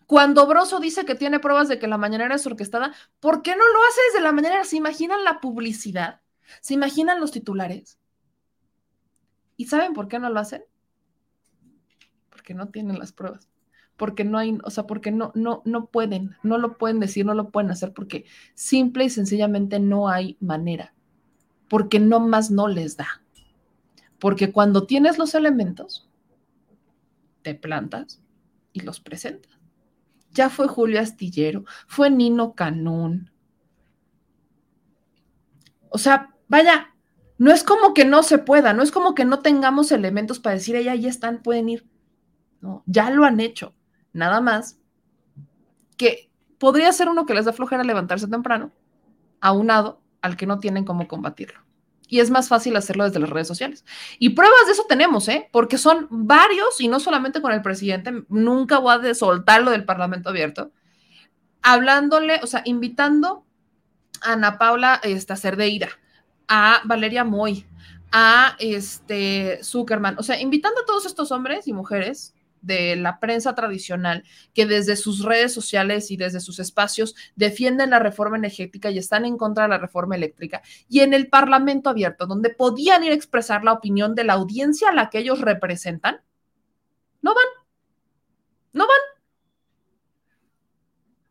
Cuando Broso dice que tiene pruebas de que la mañanera es orquestada, ¿por qué no lo hace desde la mañanera? ¿Se imaginan la publicidad? ¿Se imaginan los titulares? ¿Y saben por qué no lo hacen? Porque no tienen las pruebas. Porque no hay, o sea, porque no, no, no pueden, no lo pueden decir, no lo pueden hacer, porque simple y sencillamente no hay manera. Porque no más no les da. Porque cuando tienes los elementos, te plantas y los presentas. Ya fue Julio Astillero, fue Nino Canún. O sea, vaya, no es como que no se pueda, no es como que no tengamos elementos para decir, ella ahí están, pueden ir. No, ya lo han hecho. Nada más que podría ser uno que les da flojera levantarse temprano, aunado al que no tienen cómo combatirlo y es más fácil hacerlo desde las redes sociales. Y pruebas de eso tenemos, ¿eh? Porque son varios y no solamente con el presidente, nunca voy a soltarlo del Parlamento abierto, hablándole, o sea, invitando a Ana Paula este, a Cerdeira, a Valeria Moy, a este Zuckerman, o sea, invitando a todos estos hombres y mujeres de la prensa tradicional que desde sus redes sociales y desde sus espacios defienden la reforma energética y están en contra de la reforma eléctrica, y en el Parlamento abierto, donde podían ir a expresar la opinión de la audiencia a la que ellos representan, no van, no van.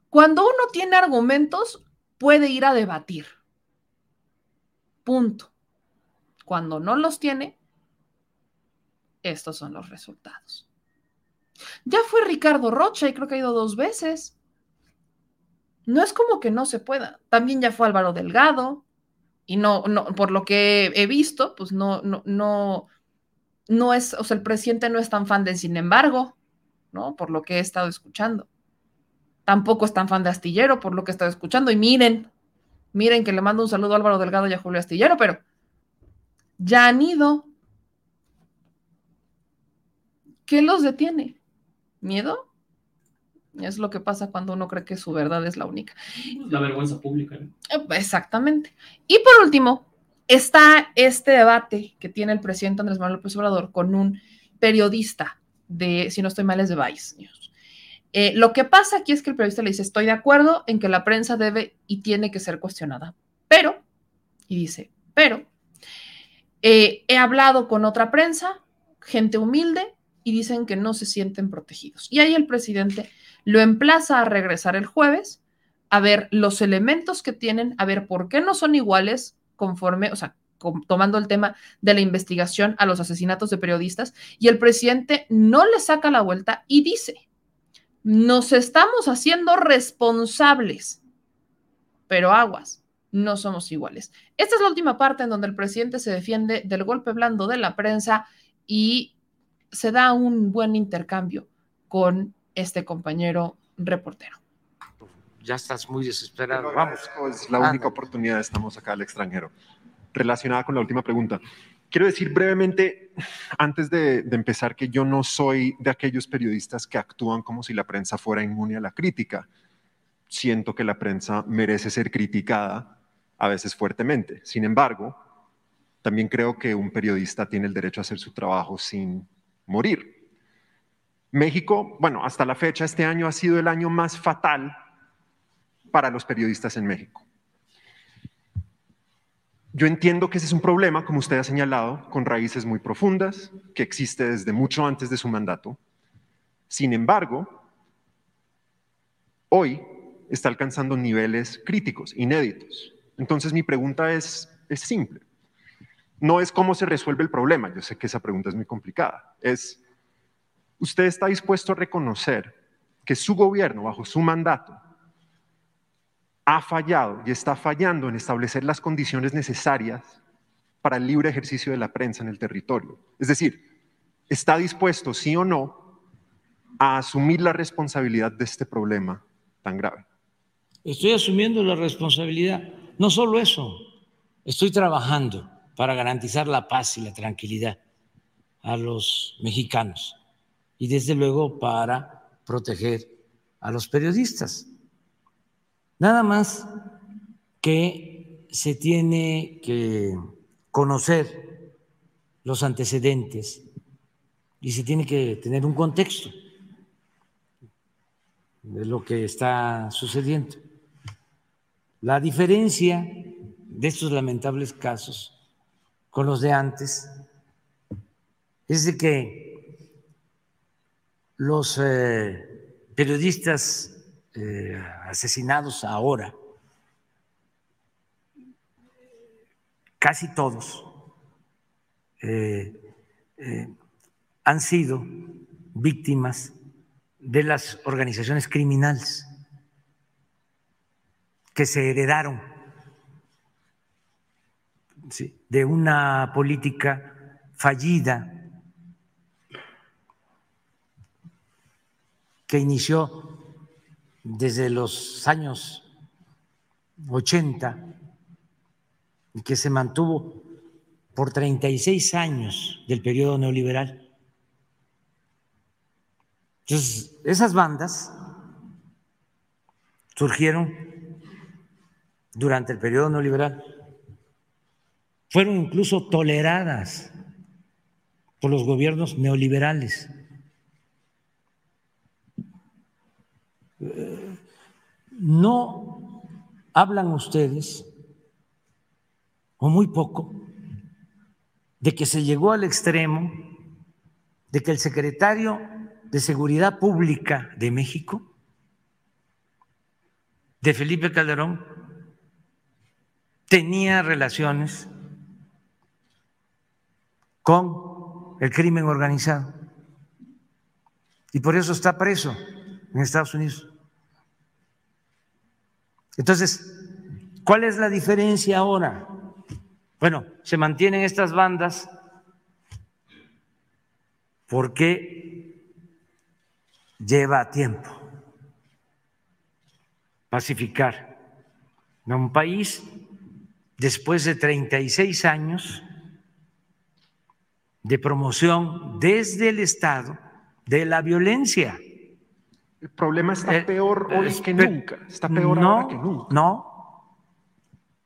Cuando uno tiene argumentos, puede ir a debatir. Punto. Cuando no los tiene, estos son los resultados. Ya fue Ricardo Rocha y creo que ha ido dos veces. No es como que no se pueda. También ya fue Álvaro Delgado y no, no, por lo que he visto, pues no, no, no, no es, o sea, el presidente no es tan fan de Sin embargo, ¿no? Por lo que he estado escuchando. Tampoco es tan fan de Astillero, por lo que he estado escuchando. Y miren, miren que le mando un saludo a Álvaro Delgado y a Julio Astillero, pero ya han ido. ¿Qué los detiene? ¿Miedo? Es lo que pasa cuando uno cree que su verdad es la única. La vergüenza pública. ¿no? Eh, exactamente. Y por último, está este debate que tiene el presidente Andrés Manuel López Obrador con un periodista de, si no estoy mal, es de Vice News. Eh, lo que pasa aquí es que el periodista le dice, estoy de acuerdo en que la prensa debe y tiene que ser cuestionada, pero, y dice, pero, eh, he hablado con otra prensa, gente humilde, y dicen que no se sienten protegidos. Y ahí el presidente lo emplaza a regresar el jueves a ver los elementos que tienen, a ver por qué no son iguales conforme, o sea, tomando el tema de la investigación a los asesinatos de periodistas, y el presidente no le saca la vuelta y dice, nos estamos haciendo responsables, pero aguas, no somos iguales. Esta es la última parte en donde el presidente se defiende del golpe blando de la prensa y se da un buen intercambio con este compañero reportero. Ya estás muy desesperado. Vamos. Es la única oportunidad, estamos acá al extranjero. Relacionada con la última pregunta. Quiero decir brevemente, antes de, de, empezar, que yo no soy de aquellos periodistas que actúan como si la prensa fuera inmune a la crítica. Siento que la prensa merece ser criticada, a veces fuertemente. Sin embargo, también creo que un periodista tiene el derecho a hacer su trabajo sin morir. México, bueno, hasta la fecha, este año ha sido el año más fatal para los periodistas en México. Yo entiendo que ese es un problema, como usted ha señalado, con raíces muy profundas, que existe desde mucho antes de su mandato. Sin embargo, hoy está alcanzando niveles críticos, inéditos. Entonces mi pregunta es, es simple no es cómo se resuelve el problema, yo sé que esa pregunta es muy complicada, es, ¿usted está dispuesto a reconocer que su gobierno, bajo su mandato, ha fallado y está fallando en establecer las condiciones necesarias para el libre ejercicio de la prensa en el territorio? Es decir, ¿está dispuesto, sí o no, a asumir la responsabilidad de este problema tan grave? Estoy asumiendo la responsabilidad. No solo eso, estoy trabajando para garantizar la paz y la tranquilidad a los mexicanos y desde luego para proteger a los periodistas. Nada más que se tiene que conocer los antecedentes y se tiene que tener un contexto de lo que está sucediendo. La diferencia de estos lamentables casos con los de antes, es de que los eh, periodistas eh, asesinados ahora, casi todos eh, han sido víctimas de las organizaciones criminales que se heredaron de una política fallida que inició desde los años 80 y que se mantuvo por 36 años del periodo neoliberal. Entonces, esas bandas surgieron durante el periodo neoliberal, fueron incluso toleradas por los gobiernos neoliberales. No hablan ustedes, o muy poco, de que se llegó al extremo de que el secretario de Seguridad Pública de México, de Felipe Calderón, tenía relaciones con el crimen organizado. Y por eso está preso en Estados Unidos. Entonces, ¿cuál es la diferencia ahora? Bueno, se mantienen estas bandas porque lleva tiempo pacificar a un país después de 36 años de promoción desde el Estado de la violencia. El problema está eh, peor hoy que nunca. Está peor no, ahora que nunca. No,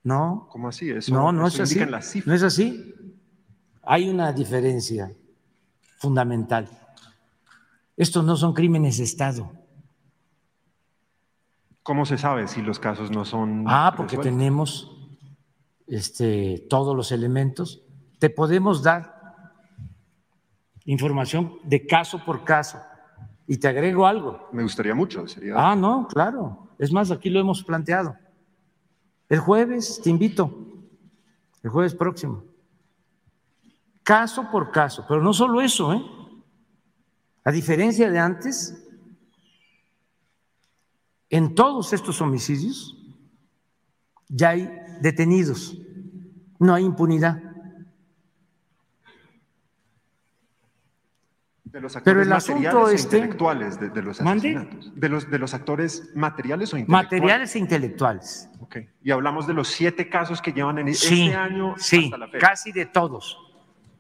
no. ¿Cómo así? Eso, no, no es así. No es así. Hay una diferencia fundamental. Estos no son crímenes de Estado. ¿Cómo se sabe si los casos no son? Ah, porque tenemos este, todos los elementos. Te podemos dar información de caso por caso y te agrego algo. Me gustaría mucho. Sería... Ah, no, claro. Es más, aquí lo hemos planteado. El jueves te invito, el jueves próximo. Caso por caso, pero no solo eso, ¿eh? A diferencia de antes, en todos estos homicidios ya hay detenidos, no hay impunidad. De los actores Pero el asunto este, intelectuales de, los asesinatos. De los, de los actores materiales o intelectuales. Materiales e intelectuales. Okay. Y hablamos de los siete casos que llevan en este año sí, hasta la fecha. casi de todos.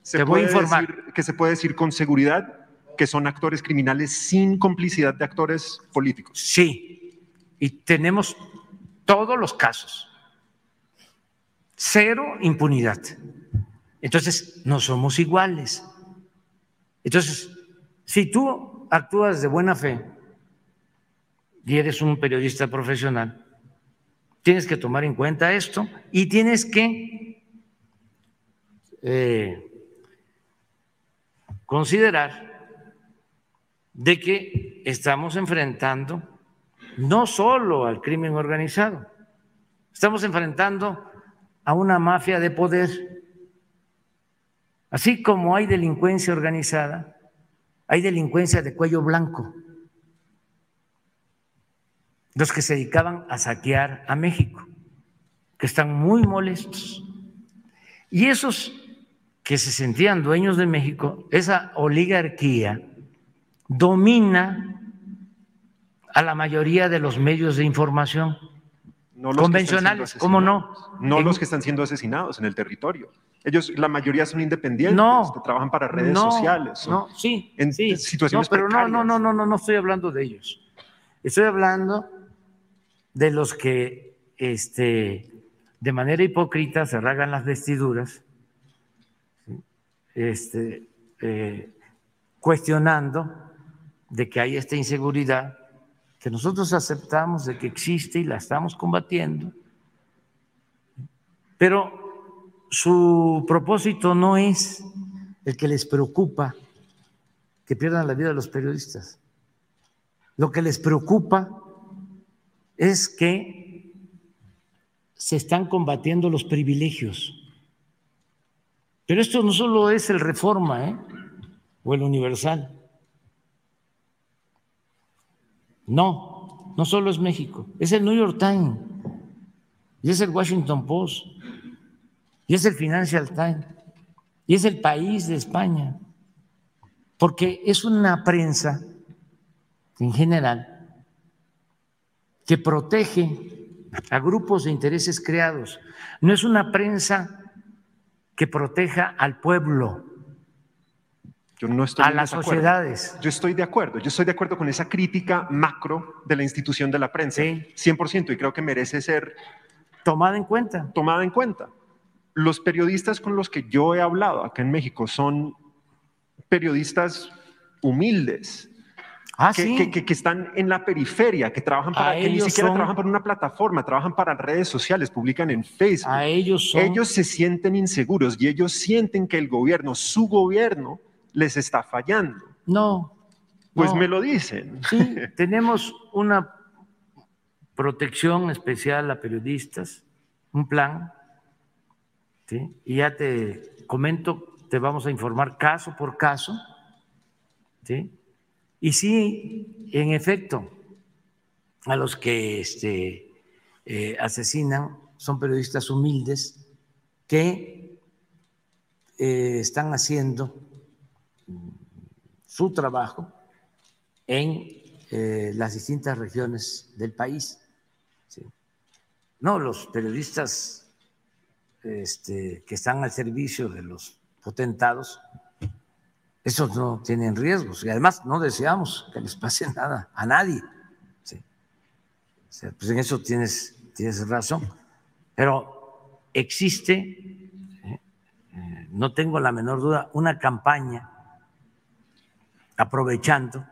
Se Te voy a informar. Decir, que se puede decir con seguridad que son actores criminales sin complicidad de actores políticos. Sí, y tenemos todos los casos. Cero impunidad. Entonces, no somos iguales. Entonces, si tú actúas de buena fe y eres un periodista profesional, tienes que tomar en cuenta esto y tienes que eh, considerar de que estamos enfrentando no solo al crimen organizado, estamos enfrentando a una mafia de poder. Así como hay delincuencia organizada, hay delincuencia de cuello blanco, los que se dedicaban a saquear a México, que están muy molestos. Y esos que se sentían dueños de México, esa oligarquía domina a la mayoría de los medios de información convencionales, ¿cómo no? No los que están siendo asesinados en el territorio. Ellos, la mayoría son independientes, no, que trabajan para redes sociales. No, sí, en sí. situaciones no, pero no, no, no, no, no, no estoy hablando de ellos. Estoy hablando de los que, este, de manera hipócrita se rasgan las vestiduras, este, eh, cuestionando de que hay esta inseguridad que nosotros aceptamos de que existe y la estamos combatiendo, pero su propósito no es el que les preocupa que pierdan la vida los periodistas. lo que les preocupa es que se están combatiendo los privilegios. Pero esto no solo es el Reforma ¿eh? o el Universal. No, no solo es México, es el New York Times y es el Washington Post y es el Financial Times y es el país de España, porque es una prensa en general que protege a grupos de intereses creados. No es una prensa que proteja al pueblo, Yo no estoy a las sociedades. Yo estoy de acuerdo, yo estoy de acuerdo con esa crítica macro de la institución de la prensa, Sí. 100%, y creo que merece ser Tomada en cuenta. tomada en cuenta. Los periodistas con los que yo he hablado acá en México son periodistas humildes, Ah, que, sí. que- que- que están en la periferia, que trabajan para, A que ni siquiera son- trabajan para una plataforma, trabajan para redes sociales, publican en Facebook. A ellos son. Ellos se sienten inseguros y ellos sienten que el gobierno, su gobierno, les está fallando. No. Pues no. me lo dicen. Sí, tenemos una protección especial a periodistas, un plan, y ya te comento, te vamos a informar caso por caso, ¿sí? y sí, en efecto, a los que este, eh, asesinan son periodistas humildes que eh, están haciendo su trabajo en eh, las distintas regiones del país. ¿sí? No, los periodistas este, que están al servicio de los potentados, esos no tienen riesgos y además no deseamos que les pase nada a nadie. O sea, pues en eso tienes, tienes razón. Pero existe, eh, no tengo la menor duda, una campaña aprovechando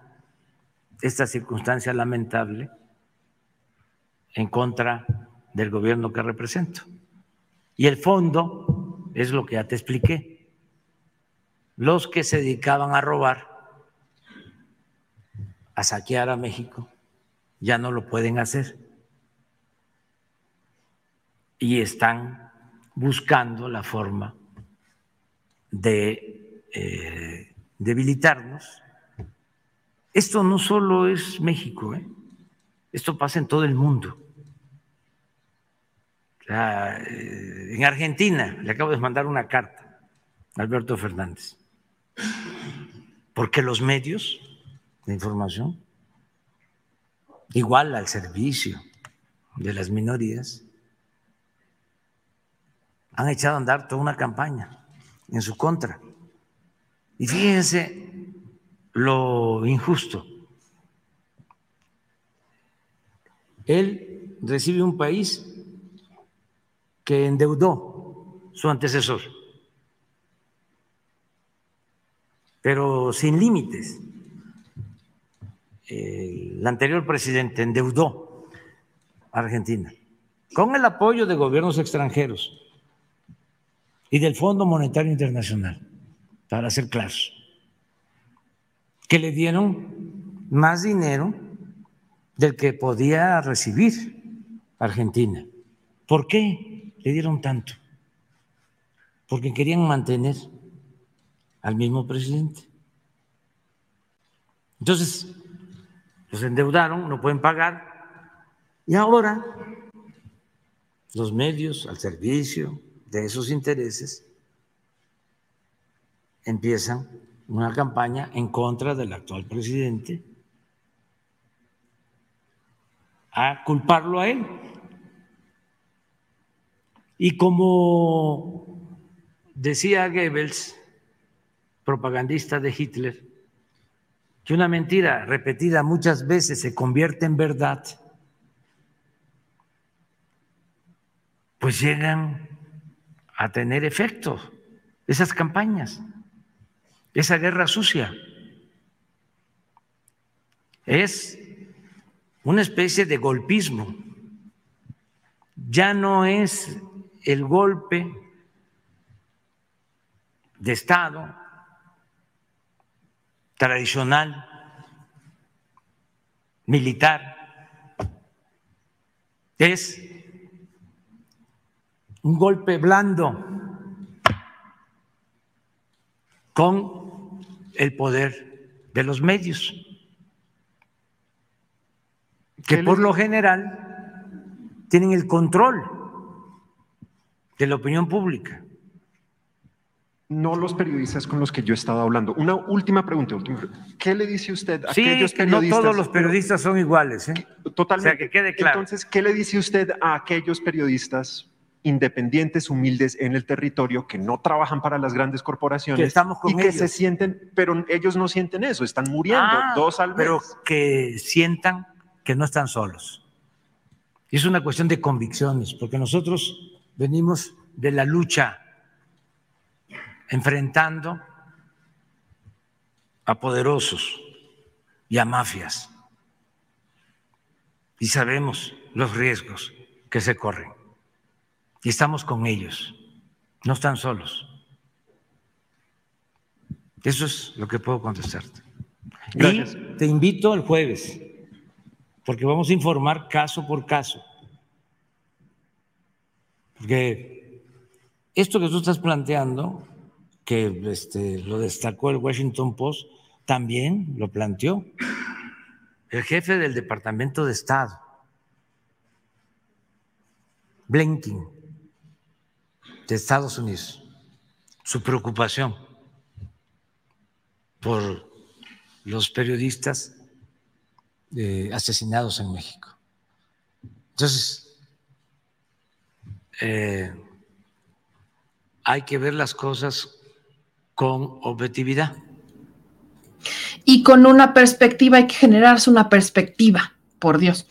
esta circunstancia lamentable en contra del gobierno que represento. Y el fondo es lo que ya te expliqué. Los que se dedicaban a robar, a saquear a México, ya no lo pueden hacer. Y están buscando la forma de eh, debilitarnos. Esto no solo es México, ¿eh? esto pasa en todo el mundo. Eh, en Argentina le acabo de mandar una carta a Alberto Fernández, porque los medios de información, igual al servicio de las minorías, han echado a andar toda una campaña en su contra. Y fíjense lo injusto. Él recibe un país que endeudó su antecesor, pero sin límites. El anterior presidente endeudó a Argentina con el apoyo de gobiernos extranjeros y del Fondo Monetario Internacional, para ser claros, que le dieron más dinero del que podía recibir Argentina. ¿Por qué le dieron tanto? Porque querían mantener al mismo presidente. Entonces, los endeudaron, no pueden pagar, y ahora los medios al servicio de esos intereses empiezan una campaña en contra del actual presidente a culparlo a él. Y como decía Goebbels, propagandista de Hitler, que una mentira repetida muchas veces se convierte en verdad, pues llegan a tener efecto esas campañas, esa guerra sucia. Es una especie de golpismo. Ya no es el golpe de Estado tradicional militar. Es un golpe blando con el poder de los medios, que por lo general tienen el control de la opinión pública. No los periodistas con los que yo he estado hablando. Una última pregunta. ¿Qué le dice usted a sí, aquellos que periodistas? No todos los periodistas son iguales. ¿eh? Totalmente. O sea, que quede claro. Entonces, ¿qué le dice usted a aquellos periodistas independientes, humildes en el territorio, que no trabajan para las grandes corporaciones que estamos con y que ellos. se sienten, pero ellos no sienten eso, están muriendo Ah, dos al mes. Pero que sientan que no están solos. Es una cuestión de convicciones, porque nosotros venimos de la lucha enfrentando a poderosos y a mafias. Y sabemos los riesgos que se corren. Y estamos con ellos. No están solos. Eso es lo que puedo contestarte. Gracias. Y te invito el jueves, porque vamos a informar caso por caso. Porque esto que tú estás planteando, que este, lo destacó el Washington Post, también lo planteó el jefe del Departamento de Estado, Blinken, de Estados Unidos, su preocupación por los periodistas eh, asesinados en México. Entonces, eh, hay que ver las cosas con objetividad. Y con una perspectiva, hay que generarse una perspectiva, por Dios.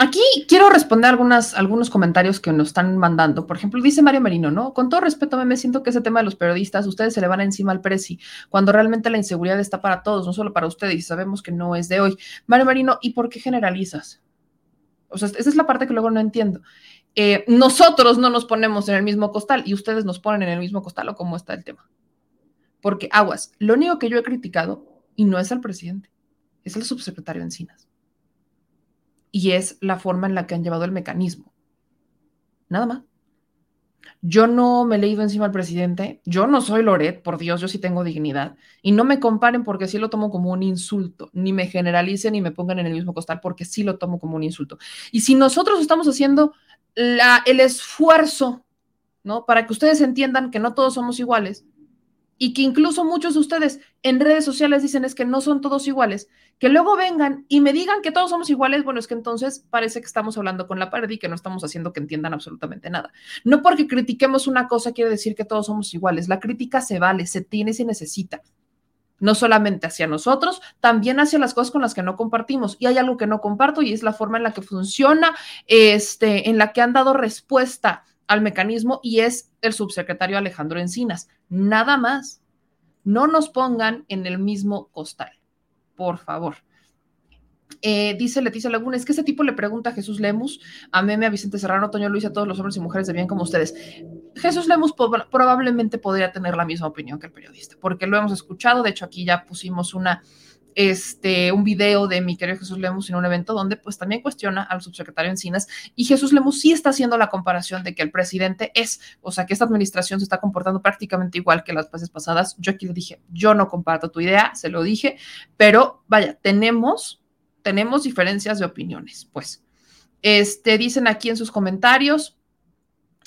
Aquí quiero responder algunas, algunos comentarios que nos están mandando. Por ejemplo, dice Mario Merino, ¿no? Con todo respeto, me siento que ese tema de los periodistas, ustedes se le van encima al presi, cuando realmente la inseguridad está para todos, no solo para ustedes, y sabemos que no es de hoy. Mario Merino, ¿y por qué generalizas? O sea, esa es la parte que luego no entiendo. Eh, nosotros no nos ponemos en el mismo costal y ustedes nos ponen en el mismo costal o cómo está el tema. Porque aguas, lo único que yo he criticado, y no es al presidente, es el subsecretario Encinas y es la forma en la que han llevado el mecanismo. Nada más. Yo no me he leído encima al presidente, yo no soy Loret, por Dios, yo sí tengo dignidad, y no me comparen porque sí lo tomo como un insulto, ni me generalicen ni me pongan en el mismo costal porque sí lo tomo como un insulto. Y si nosotros estamos haciendo la, el esfuerzo, ¿no? Para que ustedes entiendan que no todos somos iguales, y que incluso muchos de ustedes en redes sociales dicen es que no son todos iguales, que luego vengan y me digan que todos somos iguales, bueno, es que entonces parece que estamos hablando con la pared y que no estamos haciendo que entiendan absolutamente nada. No porque critiquemos una cosa quiere decir que todos somos iguales, la crítica se vale, se tiene y se necesita. No solamente hacia nosotros, también hacia las cosas con las que no compartimos. Y hay algo que no comparto y es la forma en la que funciona, este, en la que han dado respuesta al mecanismo y es el subsecretario Alejandro Encinas. Nada más. No nos pongan en el mismo costal, por favor. Eh, dice Leticia Laguna, es que ese tipo le pregunta a Jesús Lemus, a Meme, a Vicente Serrano, a Toño Luis, a todos los hombres y mujeres de bien como ustedes. Jesús Lemus probablemente podría tener la misma opinión que el periodista, porque lo hemos escuchado, de hecho aquí ya pusimos una, este, un video de mi querido Jesús Lemus en un evento donde pues también cuestiona al subsecretario Encinas y Jesús Lemus sí está haciendo la comparación de que el presidente es, o sea, que esta administración se está comportando prácticamente igual que las veces pasadas. Yo aquí le dije, yo no comparto tu idea, se lo dije, pero vaya, tenemos, tenemos diferencias de opiniones, pues. Este, dicen aquí en sus comentarios,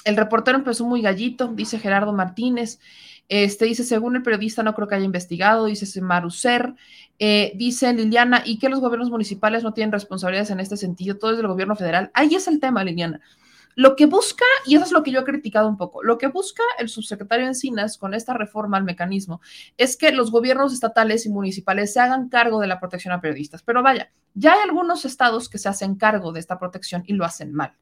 el reportero empezó muy gallito, dice Gerardo Martínez. Este dice, según el periodista, no creo que haya investigado, dice Marucer. Eh, dice Liliana, ¿y que los gobiernos municipales no tienen responsabilidades en este sentido? Todo es del gobierno federal. Ahí es el tema, Liliana. Lo que busca, y eso es lo que yo he criticado un poco, lo que busca el subsecretario Encinas con esta reforma al mecanismo es que los gobiernos estatales y municipales se hagan cargo de la protección a periodistas. Pero vaya, ya hay algunos estados que se hacen cargo de esta protección y lo hacen mal.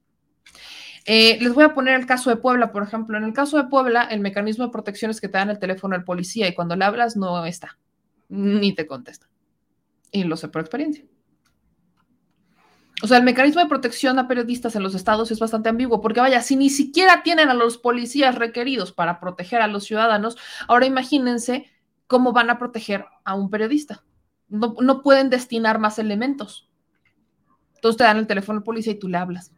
Eh, les voy a poner el caso de Puebla, por ejemplo. En el caso de Puebla, el mecanismo de protección es que te dan el teléfono al policía y cuando le hablas no está, ni te contesta. Y lo sé por experiencia. O sea, el mecanismo de protección a periodistas en los estados es bastante ambiguo, porque vaya, si ni siquiera tienen a los policías requeridos para proteger a los ciudadanos, ahora imagínense cómo van a proteger a un periodista. No, no pueden destinar más elementos. Entonces te dan el teléfono de policía y tú le hablas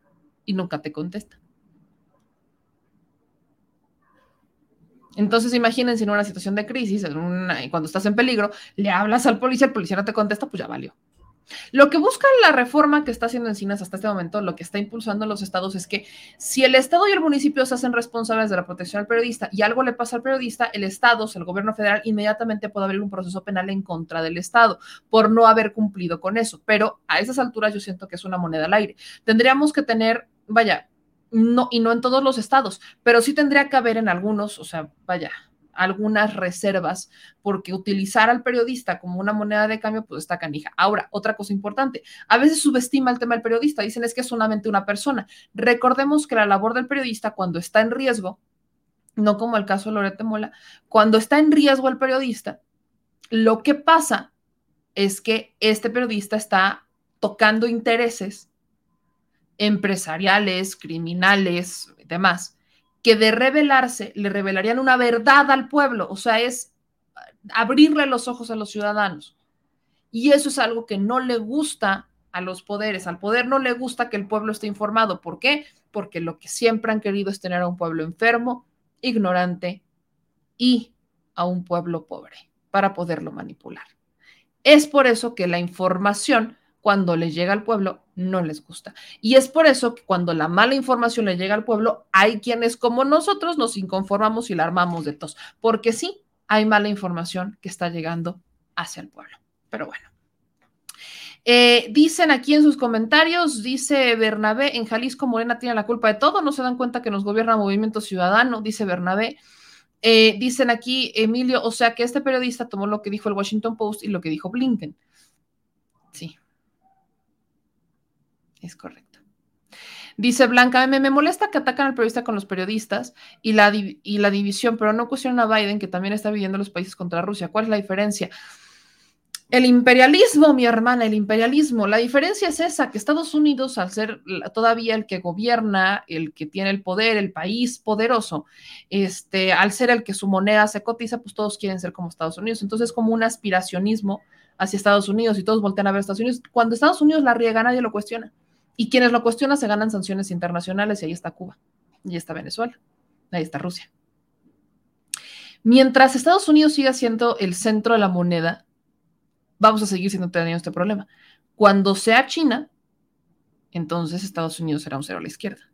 y nunca te contesta. Entonces, imagínense en una situación de crisis, cuando estás en peligro, le hablas al policía, el policía no te contesta, pues ya valió. Lo que busca la reforma que está haciendo Encinas hasta este momento, lo que está impulsando los estados es que si el estado y el municipio se hacen responsables de la protección al periodista y algo le pasa al periodista, el estado, o el gobierno federal, inmediatamente puede abrir un proceso penal en contra del estado por no haber cumplido con eso. Pero a esas alturas yo siento que es una moneda al aire. Tendríamos que tener, vaya, no, y no en todos los estados, pero sí tendría que haber en algunos, o sea, vaya, algunas reservas, porque utilizar al periodista como una moneda de cambio, pues está canija. Ahora, otra cosa importante, a veces subestima el tema del periodista, dicen es que es solamente una persona. Recordemos que la labor del periodista cuando está en riesgo, no como el caso de Lorete Mola, cuando está en riesgo el periodista, lo que pasa es que este periodista está tocando intereses empresariales, criminales, demás, que de revelarse le revelarían una verdad al pueblo, o sea, es abrirle los ojos a los ciudadanos. Y eso es algo que no le gusta a los poderes, al poder no le gusta que el pueblo esté informado. ¿Por qué? Porque lo que siempre han querido es tener a un pueblo enfermo, ignorante y a un pueblo pobre para poderlo manipular. Es por eso que la información cuando le llega al pueblo no les gusta. Y es por eso que cuando la mala información le llega al pueblo, hay quienes como nosotros nos inconformamos y la armamos de tos, porque sí, hay mala información que está llegando hacia el pueblo. Pero bueno. Eh, dicen aquí en sus comentarios, dice Bernabé, en Jalisco Morena tiene la culpa de todo, no se dan cuenta que nos gobierna Movimiento Ciudadano, dice Bernabé. Eh, dicen aquí, Emilio, o sea que este periodista tomó lo que dijo el Washington Post y lo que dijo Blinken. Sí, es correcto. Dice Blanca, me, me molesta que atacan al periodista con los periodistas y la, y la división, pero no cuestionan a Biden, que también está viviendo los países contra Rusia. ¿Cuál es la diferencia? El imperialismo, mi hermana, el imperialismo. La diferencia es esa, que Estados Unidos, al ser todavía el que gobierna, el que tiene el poder, el país poderoso, este, al ser el que su moneda se cotiza, pues todos quieren ser como Estados Unidos. Entonces, como un aspiracionismo hacia Estados Unidos y todos voltean a ver a Estados Unidos. Cuando Estados Unidos la riega, nadie lo cuestiona. Y quienes lo cuestionan se ganan sanciones internacionales y ahí está Cuba, y está Venezuela, ahí está Rusia. Mientras Estados Unidos siga siendo el centro de la moneda, vamos a seguir siendo teniendo este problema. Cuando sea China, entonces Estados Unidos será un cero a la izquierda.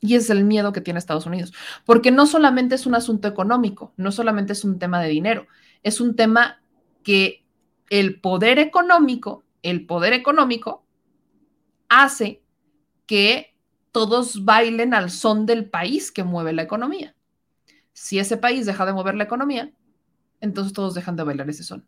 Y es el miedo que tiene Estados Unidos, porque no solamente es un asunto económico, no solamente es un tema de dinero, es un tema que el poder económico, el poder económico hace que todos bailen al son del país que mueve la economía. Si ese país deja de mover la economía, entonces todos dejan de bailar ese son.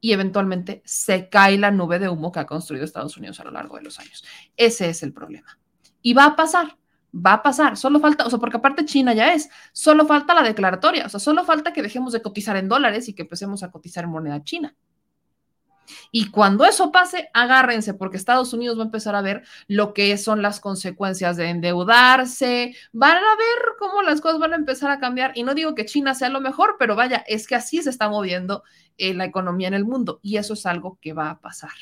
Y eventualmente se cae la nube de humo que ha construido Estados Unidos a lo largo de los años. Ese es el problema. Y va a pasar, va a pasar. Solo falta, o sea, porque aparte China ya es, solo falta la declaratoria, o sea, solo falta que dejemos de cotizar en dólares y que empecemos a cotizar en moneda china. Y cuando eso pase, agárrense, porque Estados Unidos va a empezar a ver lo que son las consecuencias de endeudarse, van a ver cómo las cosas van a empezar a cambiar. Y no digo que China sea lo mejor, pero vaya, es que así se está moviendo eh, la economía en el mundo y eso es algo que va a pasar.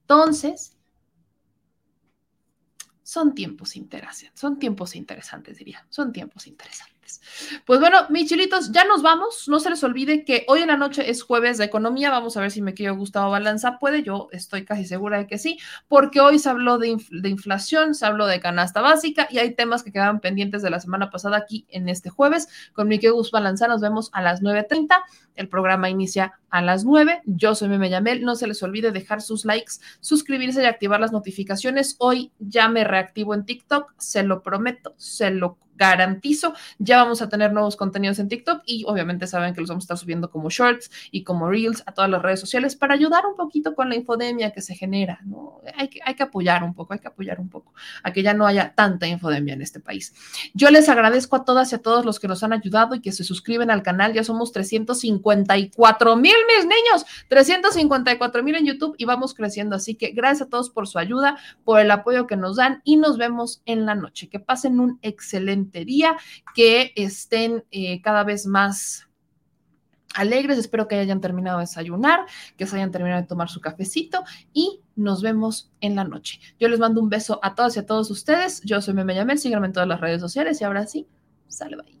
Entonces, son tiempos interesantes, son tiempos interesantes, diría, son tiempos interesantes. Pues bueno, mis chilitos, ya nos vamos. No se les olvide que hoy en la noche es jueves de economía. Vamos a ver si me Gustavo Balanza puede. Yo estoy casi segura de que sí, porque hoy se habló de, inflación, se habló de canasta básica y hay temas que quedaban pendientes de la semana pasada aquí en este jueves. Con mi Gus Balanza nos vemos a las 9.30. El programa inicia a las 9. Yo soy Meme Yamel. No se les olvide dejar sus likes, suscribirse y activar las notificaciones. Hoy ya me reactivo en TikTok, se lo prometo, se lo garantizo. Ya vamos a tener nuevos contenidos en TikTok y obviamente saben que los vamos a estar subiendo como shorts y como reels a todas las redes sociales para ayudar un poquito con la infodemia que se genera. ¿no? Hay, que, apoyar un poco, hay que apoyar un poco a que ya no haya tanta infodemia en este país. Yo les agradezco a todas y a todos los que nos han ayudado y que se suscriben al canal. Ya somos 354 mil, mis niños, 354 mil en YouTube y vamos creciendo. Así que gracias a todos por su ayuda, por el apoyo que nos dan y nos vemos en la noche. Que pasen un excelente día, que estén eh, cada vez más alegres. Espero que hayan terminado de desayunar, que se hayan terminado de tomar su cafecito y nos vemos en la noche. Yo les mando un beso a todas y a todos ustedes. Yo soy Meme Yamel, síganme en todas las redes sociales y ahora sí, sale bye.